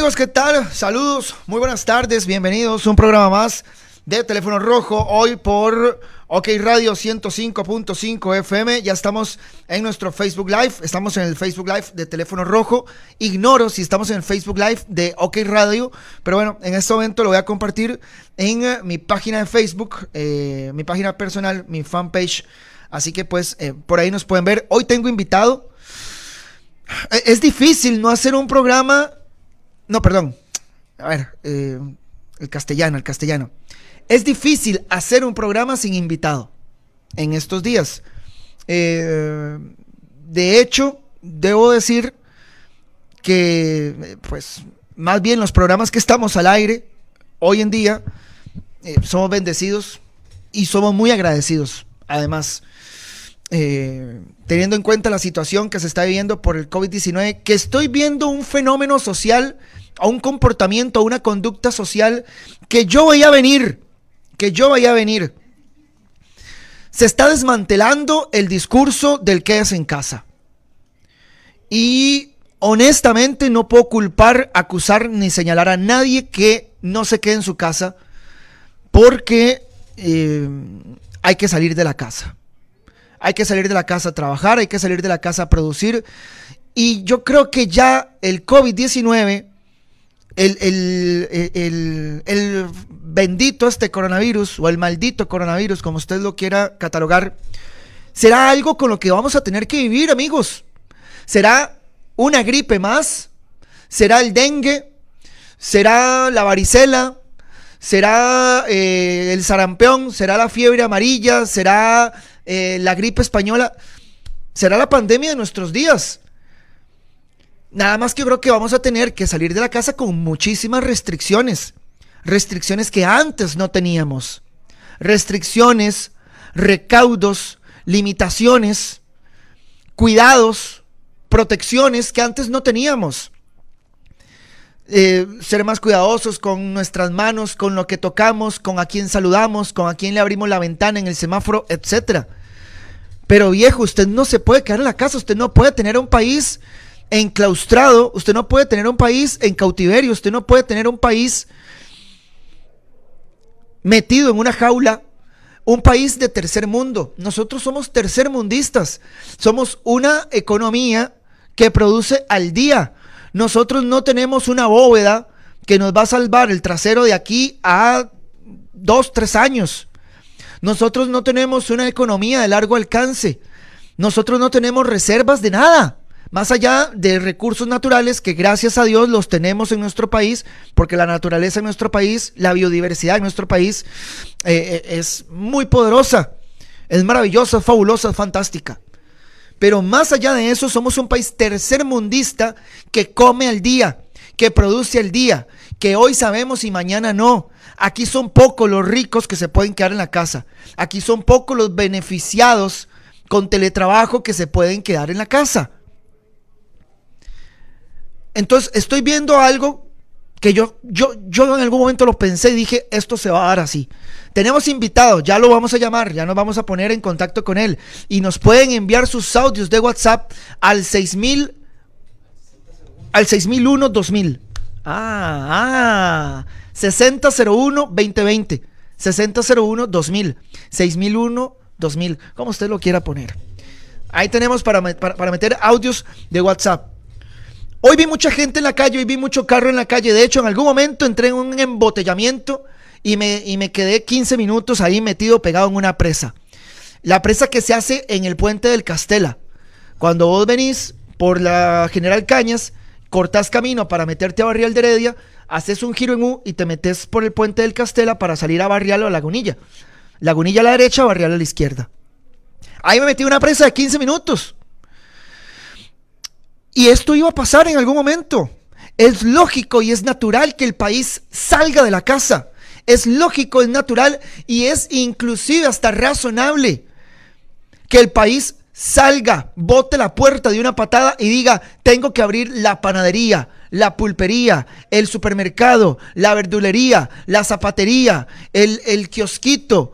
amigos? ¿Qué tal? Saludos, muy buenas tardes, bienvenidos a un programa más de Teléfono Rojo, hoy por OK Radio 105.5 FM. Ya estamos en nuestro Facebook Live, estamos en el Facebook Live de Teléfono Rojo. Ignoro si estamos en el Facebook Live de OK Radio, pero bueno, en este momento lo voy a compartir en eh, mi página de Facebook, eh, mi página personal, mi fanpage. Así que pues eh, por ahí nos pueden ver. Hoy tengo invitado. Es difícil no hacer un programa no, perdón. A ver, eh, el castellano, el castellano. Es difícil hacer un programa sin invitado en estos días. Eh, de hecho, debo decir que, pues, más bien los programas que estamos al aire hoy en día, eh, somos bendecidos y somos muy agradecidos. Además, teniendo en cuenta la situación que se está viviendo por el COVID-19, que estoy viendo un fenómeno social a un comportamiento, a una conducta social que yo voy a venir, que yo vaya a venir. Se está desmantelando el discurso del que es en casa. Y honestamente no puedo culpar, acusar ni señalar a nadie que no se quede en su casa porque eh, hay que salir de la casa. Hay que salir de la casa a trabajar, hay que salir de la casa a producir. Y yo creo que ya el COVID-19 el, el, bendito este coronavirus o el maldito coronavirus, como usted lo quiera catalogar, será algo con lo que vamos a tener que vivir, amigos. Será una gripe más, será el dengue, será la varicela, será eh, el sarampión, será la fiebre amarilla, será eh, la gripe española, será la pandemia de nuestros días. Nada más que creo que vamos a tener que salir de la casa con muchísimas restricciones. Restricciones que antes no teníamos. Restricciones, recaudos, limitaciones, cuidados, protecciones que antes no teníamos. Eh, ser más cuidadosos con nuestras manos, con lo que tocamos, con a quién saludamos, con a quién le abrimos la ventana en el semáforo, etc. Pero viejo, usted no se puede quedar en la casa, usted no puede tener un país enclaustrado, usted no puede tener un país en cautiverio, usted no puede tener un país metido en una jaula, un país de tercer mundo. Nosotros somos tercermundistas, somos una economía que produce al día. Nosotros no tenemos una bóveda que nos va a salvar el trasero de aquí a dos, tres años. Nosotros no tenemos una economía de largo alcance. Nosotros no tenemos reservas de nada. Más allá de recursos naturales que gracias a Dios los tenemos en nuestro país, porque la naturaleza en nuestro país, la biodiversidad en nuestro país eh, eh, es muy poderosa, es maravillosa, fabulosa, fantástica. Pero más allá de eso, somos un país tercermundista que come al día, que produce al día, que hoy sabemos y mañana no. Aquí son pocos los ricos que se pueden quedar en la casa. Aquí son pocos los beneficiados con teletrabajo que se pueden quedar en la casa. Entonces estoy viendo algo que yo, yo, yo en algún momento lo pensé y dije, esto se va a dar así. Tenemos invitados, ya lo vamos a llamar, ya nos vamos a poner en contacto con él. Y nos pueden enviar sus audios de WhatsApp al 6000, al 6001 2000. Ah, ah, 6001 2020. 6001 2000. 6001 2000. Como usted lo quiera poner. Ahí tenemos para, para, para meter audios de WhatsApp. Hoy vi mucha gente en la calle, hoy vi mucho carro en la calle. De hecho, en algún momento entré en un embotellamiento y me, quedé 15 minutos ahí metido pegado en una presa. La presa que se hace en el puente del Castela. Cuando vos venís por la General Cañas, cortás camino para meterte a Barrial de Heredia, haces un giro en U y te metes por el puente del Castela para salir a Barrial o a Lagunilla. Lagunilla a la derecha, Barrial a la izquierda. Ahí me metí una presa de 15 minutos. Y esto iba a pasar en algún momento. Es lógico y es natural que el país salga de la casa. Es lógico, es natural y es inclusive hasta razonable que el país salga, bote la puerta de una patada y diga, tengo que abrir la panadería, la pulpería, el supermercado, la verdulería, la zapatería, el, el kiosquito,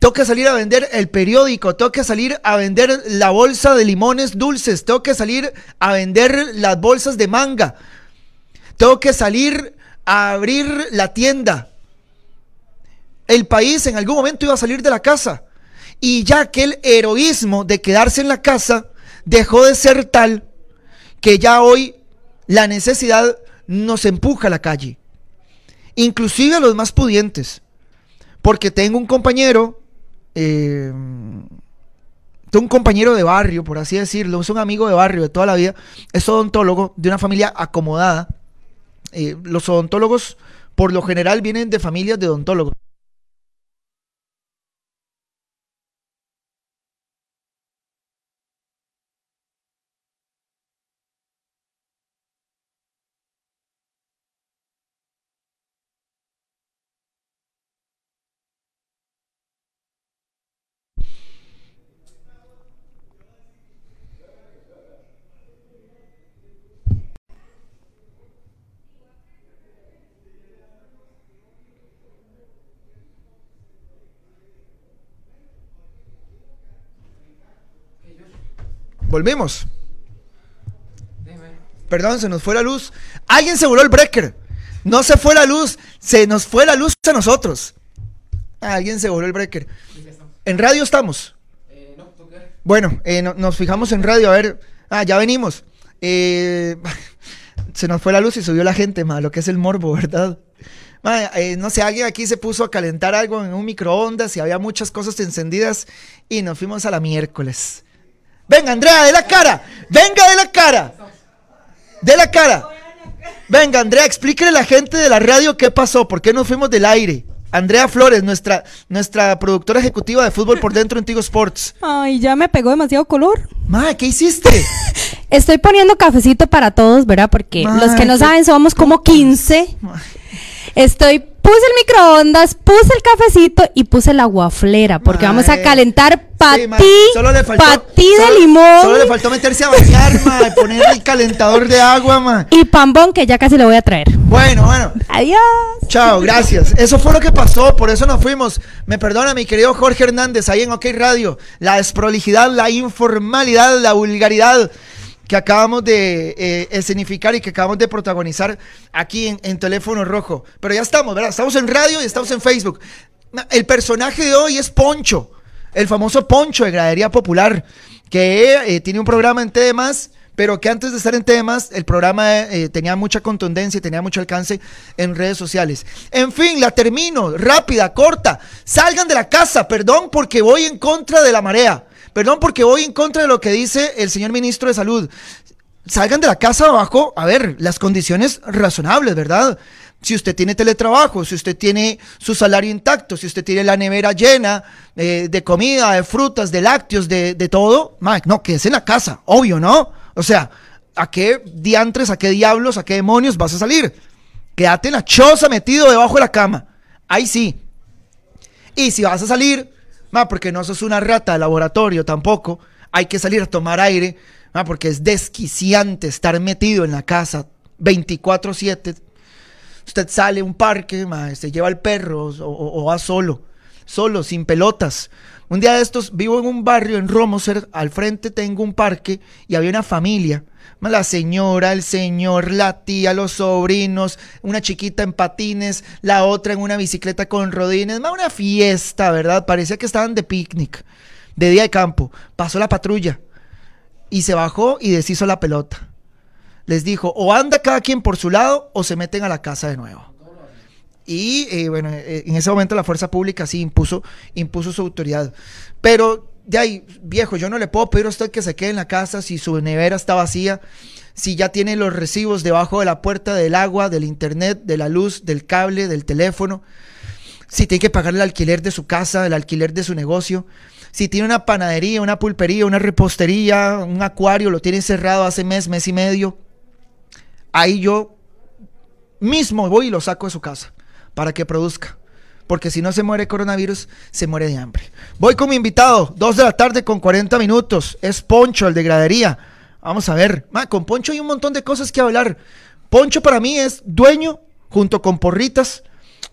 tengo que salir a vender el periódico, tengo que salir a vender la bolsa de limones dulces, tengo que salir a vender las bolsas de manga, tengo que salir a abrir la tienda. El país en algún momento iba a salir de la casa. Y ya aquel heroísmo de quedarse en la casa dejó de ser tal que ya hoy la necesidad nos empuja a la calle. Inclusive a los más pudientes. Porque tengo un compañero, eh, un compañero de barrio, por así decirlo, es un amigo de barrio de toda la vida, es odontólogo de una familia acomodada. Eh, los odontólogos por lo general vienen de familias de odontólogos. Volvimos. Perdón, se nos fue la luz. Alguien se voló el breaker. No se fue la luz, se nos fue la luz a nosotros. Alguien se voló el breaker. ¿En radio estamos? Bueno, eh, nos fijamos en radio, a ver. Ah, ya venimos. Eh, se nos fue la luz y subió la gente, ma, lo que es el morbo, ¿verdad? Eh, no sé, alguien aquí se puso a calentar algo en un microondas y había muchas cosas encendidas y nos fuimos a la miércoles. Venga, Andrea, de la cara. Venga, de la cara. De la cara. Venga, Andrea, explíquele a la gente de la radio qué pasó, por qué nos fuimos del aire. Andrea Flores, nuestra, nuestra productora ejecutiva de fútbol por dentro en Tigo Sports. Ay, ya me pegó demasiado color. Ma, ¿qué hiciste? Estoy poniendo cafecito para todos, ¿verdad? Porque los que no saben somos como 15. Estoy puse el microondas, puse el cafecito y puse la guaflera porque vamos a calentar patí, patí de limón. Solo le faltó meterse a bañar, ma, y poner el calentador de agua, ma. Y pambón que ya casi lo voy a traer. Bueno, bueno. Adiós. Chao, gracias. Eso fue lo que pasó, por eso nos fuimos. Me perdona mi querido Jorge Hernández ahí en OK Radio. La desprolijidad, la informalidad, la vulgaridad que acabamos de eh, escenificar y que acabamos de protagonizar aquí en, Teléfono Rojo. Pero ya estamos, ¿verdad? Estamos en radio y estamos en Facebook. El personaje de hoy es Poncho, el famoso Poncho de Gradería Popular, que eh, tiene un programa en temas pero que antes de estar en temas, el programa eh, tenía mucha contundencia y tenía mucho alcance en redes sociales. En fin, la termino, rápida, corta. Salgan de la casa, perdón porque voy en contra de la marea. Perdón porque voy en contra de lo que dice el señor ministro de Salud. Salgan de la casa abajo, a ver, las condiciones razonables, ¿verdad? Si usted tiene teletrabajo, si usted tiene su salario intacto, si usted tiene la nevera llena eh, de comida, de frutas, de lácteos, de, todo, Mike, no, quédese en la casa, obvio, ¿no? O sea, ¿a qué diantres, a qué diablos, a qué demonios vas a salir? Quédate en la choza metido debajo de la cama. Ahí sí. Y si vas a salir, porque no sos una rata de laboratorio tampoco. Hay que salir a tomar aire, porque es desquiciante estar metido en la casa 24/7. Usted sale a un parque, se lleva el perro o, va solo, solo, sin pelotas. Un día de estos vivo en un barrio en Romoser, al frente tengo un parque y había una familia la señora, el señor, la tía, los sobrinos, una chiquita en patines, la otra en una bicicleta con rodines, más una fiesta, ¿verdad? Parecía que estaban de picnic, de día de campo. Pasó la patrulla y se bajó y deshizo la pelota. Les dijo, o anda cada quien por su lado o se meten a la casa de nuevo. Y eh, bueno, eh, en ese momento la fuerza pública sí impuso, impuso su autoridad. Pero de ahí, viejo, yo no le puedo pedir a usted que se quede en la casa si su nevera está vacía, si ya tiene los recibos debajo de la puerta del agua, del internet, de la luz, del cable, del teléfono, si tiene que pagar el alquiler de su casa, el alquiler de su negocio, si tiene una panadería, una pulpería, una repostería, un acuario, lo tiene cerrado hace mes, mes y medio, ahí yo mismo voy y lo saco de su casa para que produzca porque si no se muere coronavirus, se muere de hambre. Voy con mi invitado, 2 de la tarde con 40 minutos. Es Poncho, el de gradería. Vamos a ver. con Poncho hay un montón de cosas que hablar. Poncho para mí es dueño, junto con Porritas,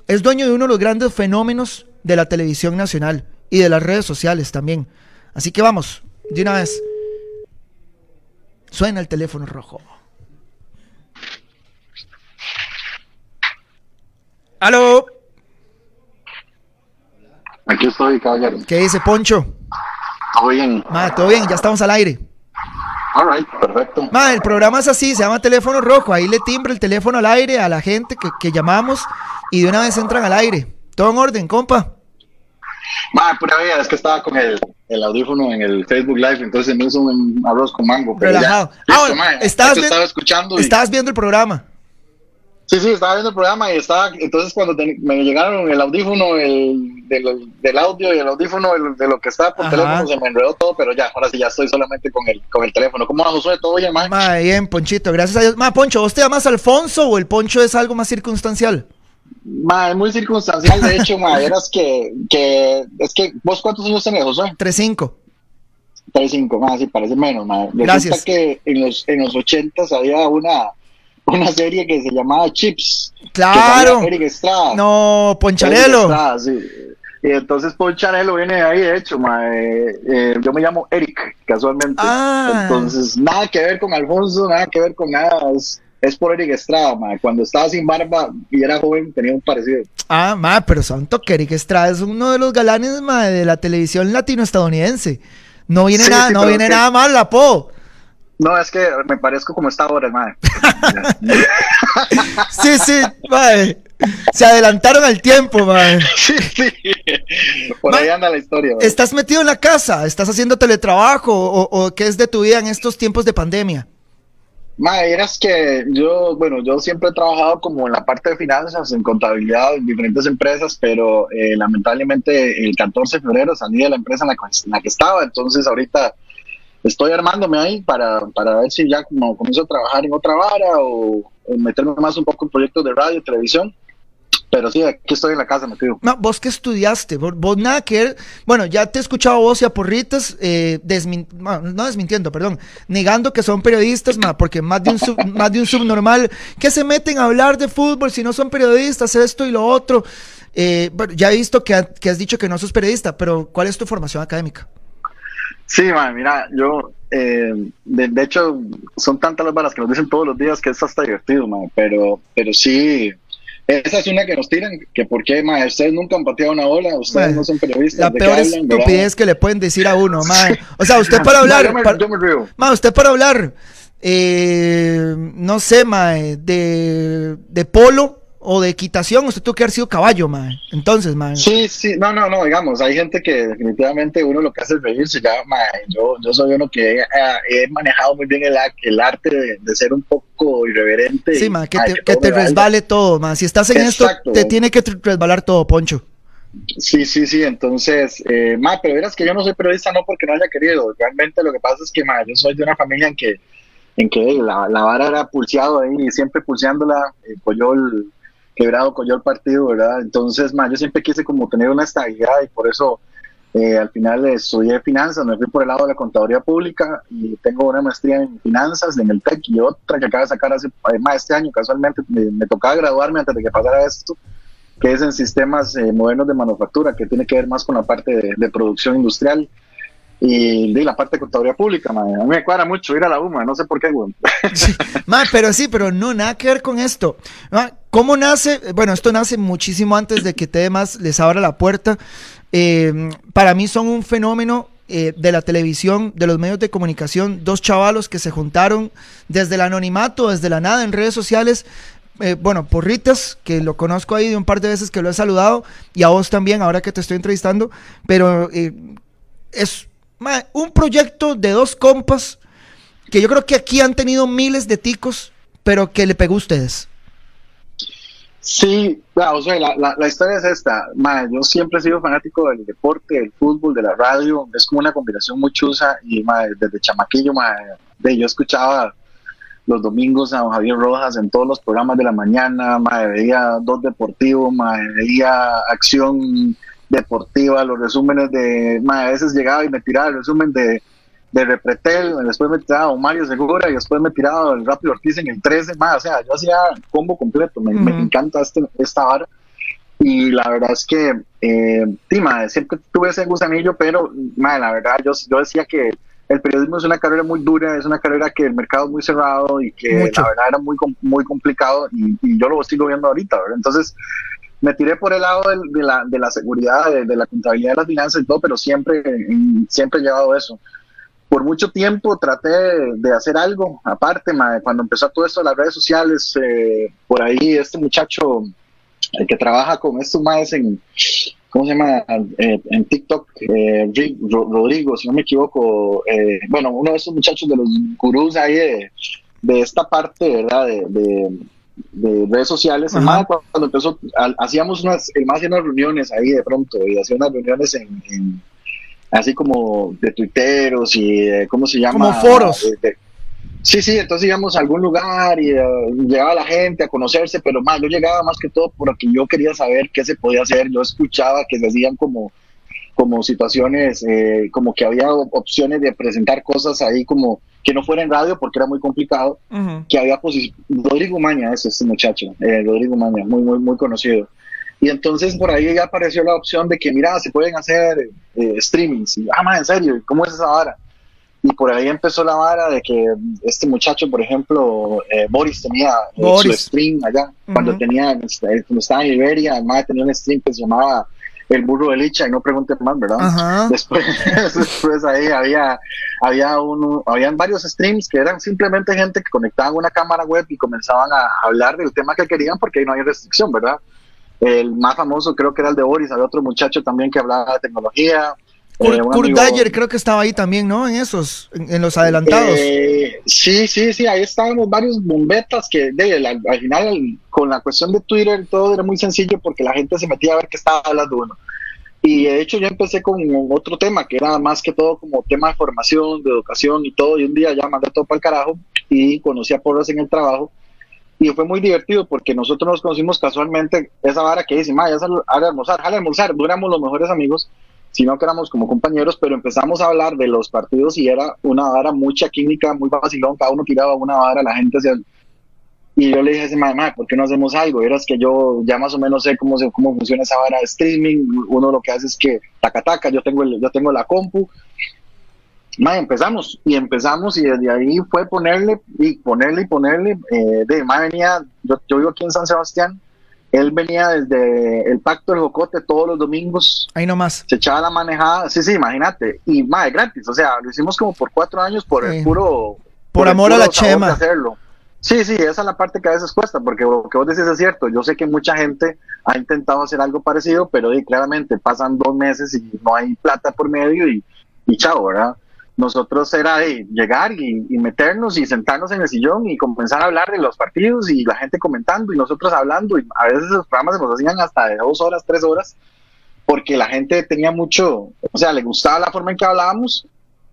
es dueño de uno de los grandes fenómenos de la televisión nacional y de las redes sociales también. Así que vamos, de una vez. Suena el teléfono rojo. Aló. Aquí estoy, caballero. ¿Qué dice Poncho? Todo bien. Ma, todo bien, ya estamos al aire. All right, perfecto. Ma, el programa es así, se llama Teléfono Rojo. Ahí le timbre el teléfono al aire a la gente que, que llamamos y de una vez entran al aire. Todo en orden, compa. Ma, pura vida, es que estaba con el, el audífono en el Facebook Live, entonces me hizo un arroz con mango. Pero Relajado. Ya, Ah, listo, ma, estabas, esto vi- estaba escuchando. y- estabas viendo el programa. Sí, sí, estaba viendo el programa y estaba. Entonces, cuando te- me llegaron el audífono el, del, del audio y el audífono el- de lo que estaba por Ajá. teléfono, se me enredó todo, pero ya, ahora sí, ya estoy solamente con el, con el teléfono. ¿Cómo va, Josué? ¿Todo bien, ma? Ma, bien, Ponchito, gracias a Dios. Ma, Poncho, ¿vos te llamas Alfonso o el Poncho es algo más circunstancial? Ma, es muy circunstancial, de hecho, ma, eras que, que. Es que, ¿vos cuántos años tenés, Josué? 3-5. 35, más, sí, parece menos, ma. Resulta Gracias. que en los, en los 80 había una, una serie que se llamaba Chips. Claro. Eric Estrada. No, Poncharelo. Estrada, sí. Y entonces Poncharelo viene de ahí, de hecho, ma, eh, eh, yo me llamo Eric, casualmente. Ah. Entonces, nada que ver con Alfonso, nada que ver con nada, es, es por Eric Estrada, ma. Cuando estaba sin barba y era joven, tenía un parecido. Ah, ma, pero santo que Eric Estrada es uno de los galanes, ma, de la televisión latinoestadounidense. No viene Sí, nada, sí, no viene que- nada mal, la po. No, es que me parezco como está ahora, madre. Sí, sí, ma. Se adelantaron al tiempo, ma. sí, sí. Por ahí anda la historia. ¿Estás metido en la casa? ¿Estás haciendo teletrabajo? ¿O, o qué es de tu vida en estos tiempos de pandemia? Mae, eras que yo, bueno, yo siempre he trabajado como en la parte de finanzas, en contabilidad, en diferentes empresas, pero eh, lamentablemente el 14 de febrero salí de la empresa en la, que- en la que estaba, entonces ahorita estoy armándome ahí para, para ver si ya como comienzo a trabajar en otra vara o, o meterme más un poco en proyectos de radio, televisión, pero sí, aquí estoy en la casa metido. Ma, ¿Vos qué estudiaste? Vos, vos nada que ver- Bueno, ya te he escuchado vos y a Porritas, eh, desmin- ma, no desmintiendo, perdón, negando que son periodistas, ma, porque más de, un sub- más de un subnormal que se meten a hablar de fútbol si no son periodistas, esto y lo otro. Eh, bueno, ya he visto que, ha- que has dicho que no sos periodista, pero ¿cuál es tu formación académica? Sí, man, mira, yo, eh, de, de hecho, son tantas las balas que nos dicen todos los días que es hasta divertido, man, pero, pero sí, esa es una que nos tiran, que por qué, man, ustedes nunca han pateado una bola, ustedes Man, no son periodistas. La ¿de qué peor hablan, verdad? estupidez que le pueden decir a uno, ma. O sea, usted para hablar... yo, me, para- yo me río. Ma, usted para hablar, eh, no sé, ma, de, de polo o de equitación, usted tuvo que haber sido caballo, ma. Entonces, ma. Sí, sí, no, no, no, digamos, hay gente que definitivamente uno lo que hace es reírse, ya, yo, yo soy uno que he, he manejado muy bien el, el arte de, de ser un poco irreverente. Sí, y, ma, que ay, te, que resbale todo, ma. Si estás en Exacto. esto, te tiene que resbalar todo, Poncho. Sí, sí, sí, entonces, eh, ma, pero verás que yo no soy periodista no porque no haya querido, realmente lo que pasa es que, ma, yo soy de una familia en que, en que la, la vara era pulseado ahí, siempre pulseándola, eh, Coyol, quebrado, Coyol partido, ¿verdad? Entonces, ma, yo siempre quise como tener una estabilidad y por eso eh, al final estudié finanzas, me fui por el lado de la contaduría pública y tengo una maestría en finanzas en el TEC y otra que acabo de sacar hace, además este año, casualmente me, tocaba graduarme antes de que pasara esto que es en sistemas eh, modernos de manufactura, que tiene que ver más con la parte de producción industrial y la parte de contaduría pública. A mí me cuadra mucho ir a la UMA, no sé por qué, güey. Pero sí, pero no, nada que ver con esto. ¿Cómo nace? Bueno, esto nace muchísimo antes de que Temas les abra la puerta. Eh, para mí son un fenómeno eh, de la televisión, de los medios de comunicación, dos chavalos que se juntaron desde el anonimato, desde la nada en redes sociales. Eh, bueno, Porritas, que lo conozco ahí de un par de veces que lo he saludado, y a vos también, ahora que te estoy entrevistando, pero eh, es un proyecto de dos compas que yo creo que aquí han tenido miles de ticos, pero que le pegó a ustedes. Sí, la, historia es esta. Man, yo siempre he sido fanático del deporte, del fútbol, de la radio. Es como una combinación muy chusa. Y man, desde chamaquillo, man, de, yo escuchaba los domingos a Javier Rojas en todos los programas de la mañana. Man, veía dos deportivos, man, veía acción deportiva, los resúmenes de. A veces llegaba y me tiraba el resumen de de Repretel, después me tiraba Mario Segura y después me tiraba el Rápido Ortiz en el 13 más, o sea, yo hacía combo completo, me, encanta este, esta vara y la verdad es que eh, sí, siempre tuve ese gusanillo, pero mae, la verdad yo, yo decía que el periodismo es una carrera muy dura, es una carrera que el mercado es muy cerrado y que Mucho. la verdad era muy, muy complicado y, y yo lo sigo viendo ahorita, ¿verdad? Entonces, me tiré por el lado de, la, de la seguridad, de, la contabilidad de las finanzas y todo, pero siempre, siempre he llevado eso. Por mucho tiempo traté de hacer algo, aparte, cuando empezó todo esto las redes sociales, eh, por ahí este muchacho, el que trabaja con estos más en, ¿cómo se llama? Eh, en TikTok, eh, Rodrigo, si no me equivoco, bueno, uno de esos muchachos de los gurús ahí de, de esta parte, ¿verdad? de de redes sociales. cuando empezó, hacíamos unas, el más unas reuniones ahí de pronto, y hacía unas reuniones en, así como de tuiteros y cómo se llama. Como foros. sí, sí, entonces íbamos a algún lugar y eh, llegaba la gente a conocerse, pero más, yo llegaba más que todo porque yo quería saber qué se podía hacer. Yo escuchaba que se hacían como como situaciones, eh, como que había opciones de presentar cosas ahí como que no fuera en radio porque era muy complicado, que había Rodrigo Maña es este muchacho, eh, Rodrigo Maña, muy, muy, muy conocido. Y entonces por ahí ya apareció la opción de que, mira, se pueden hacer eh, streamings. Y, ah, man, en serio, ¿cómo es esa vara? Y por ahí empezó la vara de que este muchacho, por ejemplo, eh, Boris tenía su stream allá, cuando tenía, este, cuando estaba en Iberia, además tenía un stream que se llamaba el burro de licha y no pregunte más, ¿verdad? Después, después ahí había, había uno, habían varios streams que eran simplemente gente que conectaban una cámara web y comenzaban a hablar del tema que querían porque ahí no hay restricción, ¿verdad? El más famoso creo que era el de Boris, había otro muchacho también que hablaba de tecnología, Kurt, eh, creo que estaba ahí también, ¿no? En esos, en, los adelantados. Eh, sí, sí, sí, ahí estábamos varios bombetas que de, al final con la cuestión de Twitter todo era muy sencillo porque la gente se metía a ver qué estaba hablando uno. Y de hecho yo empecé con otro tema que era más que todo como tema de formación, de educación y todo. Y un día ya mandé todo para el carajo y conocí a Porras en el trabajo. Y fue muy divertido porque nosotros nos conocimos casualmente esa vara que dice, ma, ya sal a almorzar, jale almorzar, duramos los mejores amigos sino que éramos como compañeros, pero empezamos a hablar de los partidos y era una vara mucha química, muy vacilón, cada uno tiraba una vara, la gente hacía... Y yo le dije a ese mamá, ¿por qué no hacemos algo? Era que yo ya más o menos sé cómo, se, cómo funciona esa vara de streaming. Uno lo que hace es que, taca, taca, yo tengo, el, yo tengo la compu. Ma, empezamos y empezamos y desde ahí fue ponerle y ponerle y ponerle. Eh, de ma venía, yo, yo vivo aquí en San Sebastián, él venía desde el Pacto del Jocote todos los domingos. Ahí nomás. Se echaba la manejada. Sí, sí, imagínate. Y más gratis. O sea, lo hicimos como por cuatro años por el puro. Por, amor a la chema. Hacerlo. Sí, sí, esa es la parte que a veces cuesta, porque lo que vos decís es cierto. Yo sé que mucha gente ha intentado hacer algo parecido, pero claramente pasan dos meses y no hay plata por medio y, y chao, ¿verdad? Nosotros era de llegar y, meternos y sentarnos en el sillón y comenzar a hablar de los partidos y la gente comentando y nosotros hablando. Y a veces los programas se nos hacían hasta de dos horas, tres horas porque la gente tenía mucho, o sea, le gustaba la forma en que hablábamos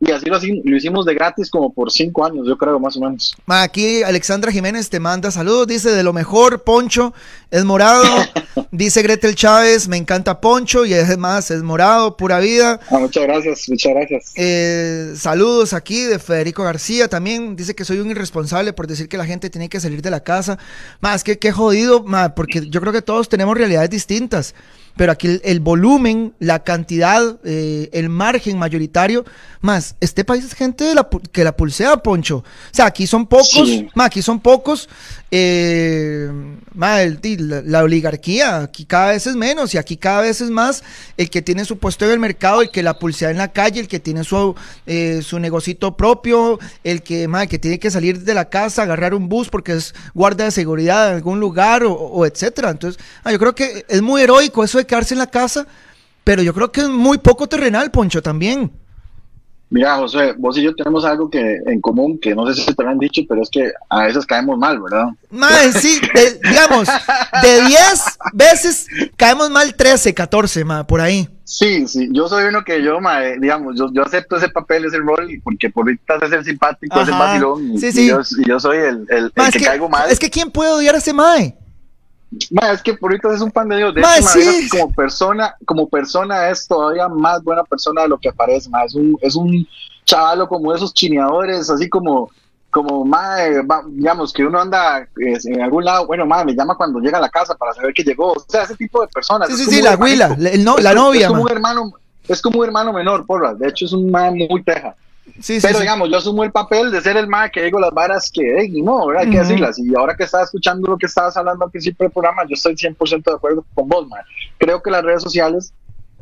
y así lo, lo, hicimos de gratis como por cinco años, yo creo, más o menos. Aquí Alexandra Jiménez te manda saludos, dice de lo mejor, Poncho, es morado. dice Gretel Chávez, me encanta Poncho y es más, es morado, pura vida. Ah, muchas gracias, muchas gracias. Eh, saludos aquí de Federico García también, dice que soy un irresponsable por decir que la gente tiene que salir de la casa. Más que qué jodido, porque yo creo que todos tenemos realidades distintas pero aquí el, volumen, la cantidad, eh, el margen mayoritario, más, este país es gente de la, que la pulsea, Poncho. O sea, aquí son pocos, más, aquí son pocos, eh, la, oligarquía, aquí cada vez es menos y aquí cada vez es más el que tiene su puesto en el mercado, el que la pulsea en la calle, el que tiene su, eh, su negocito propio, el que, que tiene que salir de la casa, agarrar un bus porque es guardia de seguridad en algún lugar o, etcétera. Entonces, ah, yo creo que es muy heroico eso de quedarse en la casa, pero yo creo que es muy poco terrenal, Poncho, también. Mira, José, vos y yo tenemos algo que en común, que no sé si te lo han dicho, pero es que a veces caemos mal, ¿verdad? Mae, sí, digamos, de 10 veces caemos mal 13, 14, ma, por ahí. Sí, sí, yo soy uno que yo, mae, digamos, yo, yo acepto ese papel, ese rol, porque por ahorita es el simpático, es el vacilón, y, sí, sí. y, yo, soy el, el, que, caigo mal. Es que ¿quién puede odiar a ese mae? Es que por ahorita es un pan de Dios. De como persona, como persona es todavía más buena persona de lo que aparece. Es un, es un chavalo como esos chineadores, así como, como digamos, que uno anda en algún lado, bueno, madre, me llama cuando llega a la casa para saber que llegó. O sea, ese tipo de personas. Sí, sí, sí, la no, la novia. Es como un hermano, es como un hermano menor, porra. De hecho, es un man muy teja. Pero digamos, yo asumo el papel de ser el más que digo las varas que, hey, no, ¿verdad? Hay que decirlas. Y ahora que estaba escuchando lo que estabas hablando al principio del programa, yo estoy 100% de acuerdo con vos, man. Creo que las redes sociales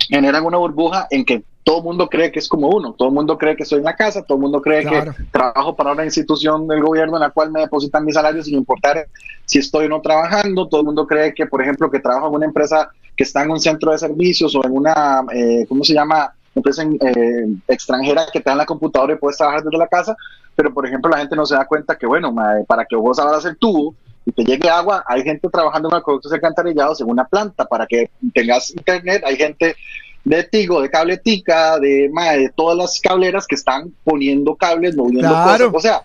generan una burbuja en que todo el mundo cree que es como uno, todo el mundo cree que estoy en la casa, todo el mundo cree que trabajo para una institución del gobierno en la cual me depositan mis salarios sin importar si estoy o no trabajando, todo el mundo cree que, por ejemplo, que trabajo en una empresa que está en un centro de servicios o en una, eh, ¿cómo se llama? Empresa eh, extranjera que te dan la computadora y puedes trabajar desde la casa, pero por ejemplo la gente no se da cuenta que, bueno, para que vos abras el tubo y te llegue agua, hay gente trabajando en acueductos alcantarillados en una planta, para que tengas internet, hay gente de Tigo, de Cabletica, de, de todas las cableras que están poniendo cables, moviendo cosas, o sea,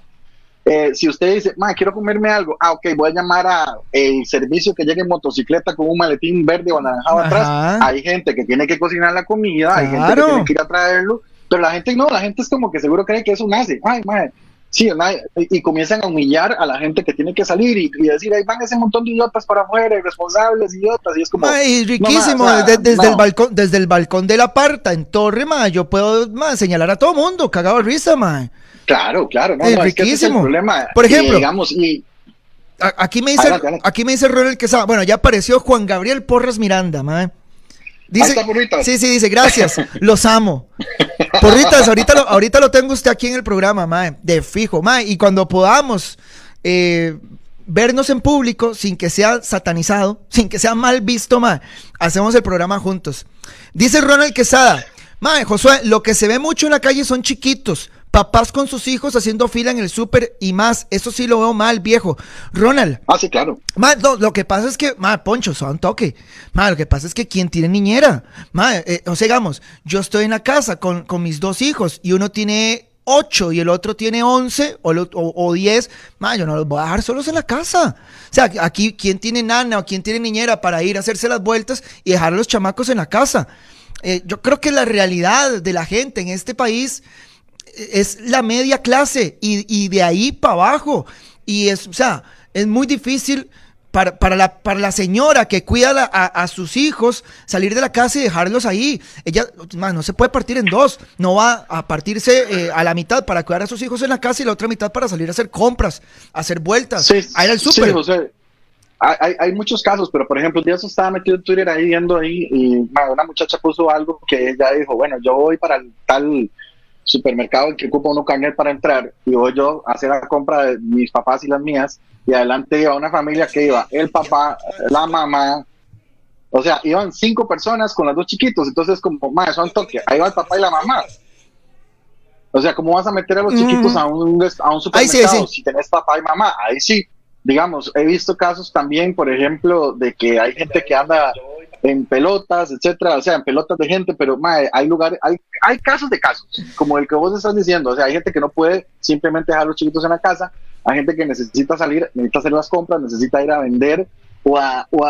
eh, si usted dice, ma, quiero comerme algo, ah, ok, voy a llamar a el servicio que llegue en motocicleta con un maletín verde o anaranjado atrás. Hay gente que tiene que cocinar la comida, hay gente que tiene que ir a traerlo, pero la gente no, la gente es como que seguro cree que eso nace. Ay, madre. Sí, y comienzan a humillar a la gente que tiene que salir y, decir, ahí van ese montón de idiotas para afuera, irresponsables, idiotas, y es como... Ay, riquísimo, desde, el balcón, desde el balcón de la parta en Torre, ma, yo puedo señalar a todo mundo, cagado de risa, ma. Claro, claro, no, es riquísimo. problema. Por ejemplo, digamos, y, aquí me dice, aquí me dice Ronald Quesada, bueno, ya apareció Juan Gabriel Porras Miranda, mae. Dice, sí, sí, dice, gracias, los amo. Porritas, ahorita lo, ahorita lo tengo usted aquí en el programa, mae, de fijo, mae, y cuando podamos eh, vernos en público sin que sea satanizado, sin que sea mal visto, mae, hacemos el programa juntos. Dice Ronald Quesada, mae, Josué, lo que se ve mucho en la calle son chiquitos, Papás con sus hijos haciendo fila en el súper y más. Eso sí lo veo mal, viejo. Ronald. Ah, sí, claro. lo que pasa es que, ma, Poncho, son toque. Ma, lo que pasa es que quien tiene niñera. Ma, eh, o sea, digamos, yo estoy en la casa con, mis dos hijos y uno tiene ocho y el otro tiene once o, o, diez, ma, yo no los voy a dejar solos en la casa. O sea, aquí, ¿quién tiene nana o quién tiene niñera para ir a hacerse las vueltas y dejar a los chamacos en la casa? Eh, yo creo que la realidad de la gente en este país es la media clase y, de ahí para abajo. Y es, o sea, es muy difícil para, para, la, para la señora que cuida a, sus hijos salir de la casa y dejarlos ahí. Ella no se puede partir en dos. No va a partirse eh, a la mitad para cuidar a sus hijos en la casa y la otra mitad para salir a hacer compras, a hacer vueltas, sí, a ir al súper. hay, hay, muchos casos, pero por ejemplo, yo estaba metido en Twitter ahí viendo ahí y una muchacha puso algo que ella dijo, bueno, yo voy para el tal supermercado en que ocupa uno carnet para entrar y voy yo a hacer la compra de mis papás y las mías y adelante iba una familia que iba el papá, la mamá, o sea, iban cinco personas con los dos chiquitos, entonces como, más son toque, ahí va el papá y la mamá. O sea, ¿cómo vas a meter a los chiquitos a un, a un supermercado si tenés papá y mamá? Ahí sí, digamos, he visto casos también, por ejemplo, de que hay gente que anda en pelotas, etcétera, o sea, en pelotas de gente, pero hay lugares, hay, hay casos de casos, como el que vos estás diciendo, o sea, hay gente que no puede simplemente dejar a los chiquitos en la casa, hay gente que necesita salir, necesita hacer las compras, necesita ir a vender, o, a, o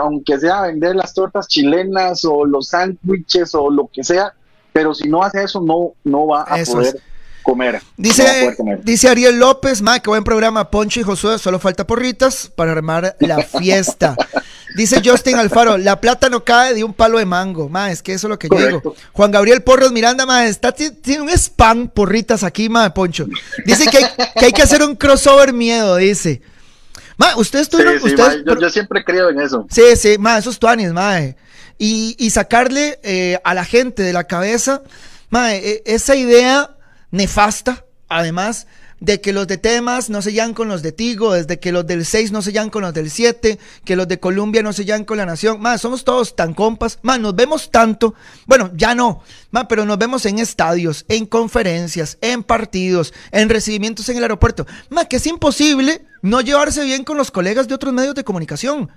aunque sea a vender las tortas chilenas o los sándwiches o lo que sea, pero si no hace eso, no, no va a poder comer. Dice, dice Ariel López, ma, qué buen programa, Poncho y Josué, solo falta porritas para armar la fiesta. dice Justin Alfaro, la plata no cae de un palo de mango, ma, es que eso es lo que yo digo. Juan Gabriel Porros Miranda, ma, está, tiene un spam porritas aquí, ma, Poncho. Dice que hay, que hacer un crossover miedo, dice. Ma, ustedes tuvieron, yo, siempre creo en eso. Sí, sí, ma, esos tuanis, ma. Y, y sacarle eh, a la gente de la cabeza, ma, e, esa idea nefasta, además de que los de temas no se llevan con los de Tigo, desde que los del 6 no se llevan con los del 7, que los de Colombia no se llevan con la Nación. Más, somos todos tan compas. Más, nos vemos tanto. Bueno, ya no. Más, pero nos vemos en estadios, en conferencias, en partidos, en recibimientos en el aeropuerto. Más, que es imposible no llevarse bien con los colegas de otros medios de comunicación.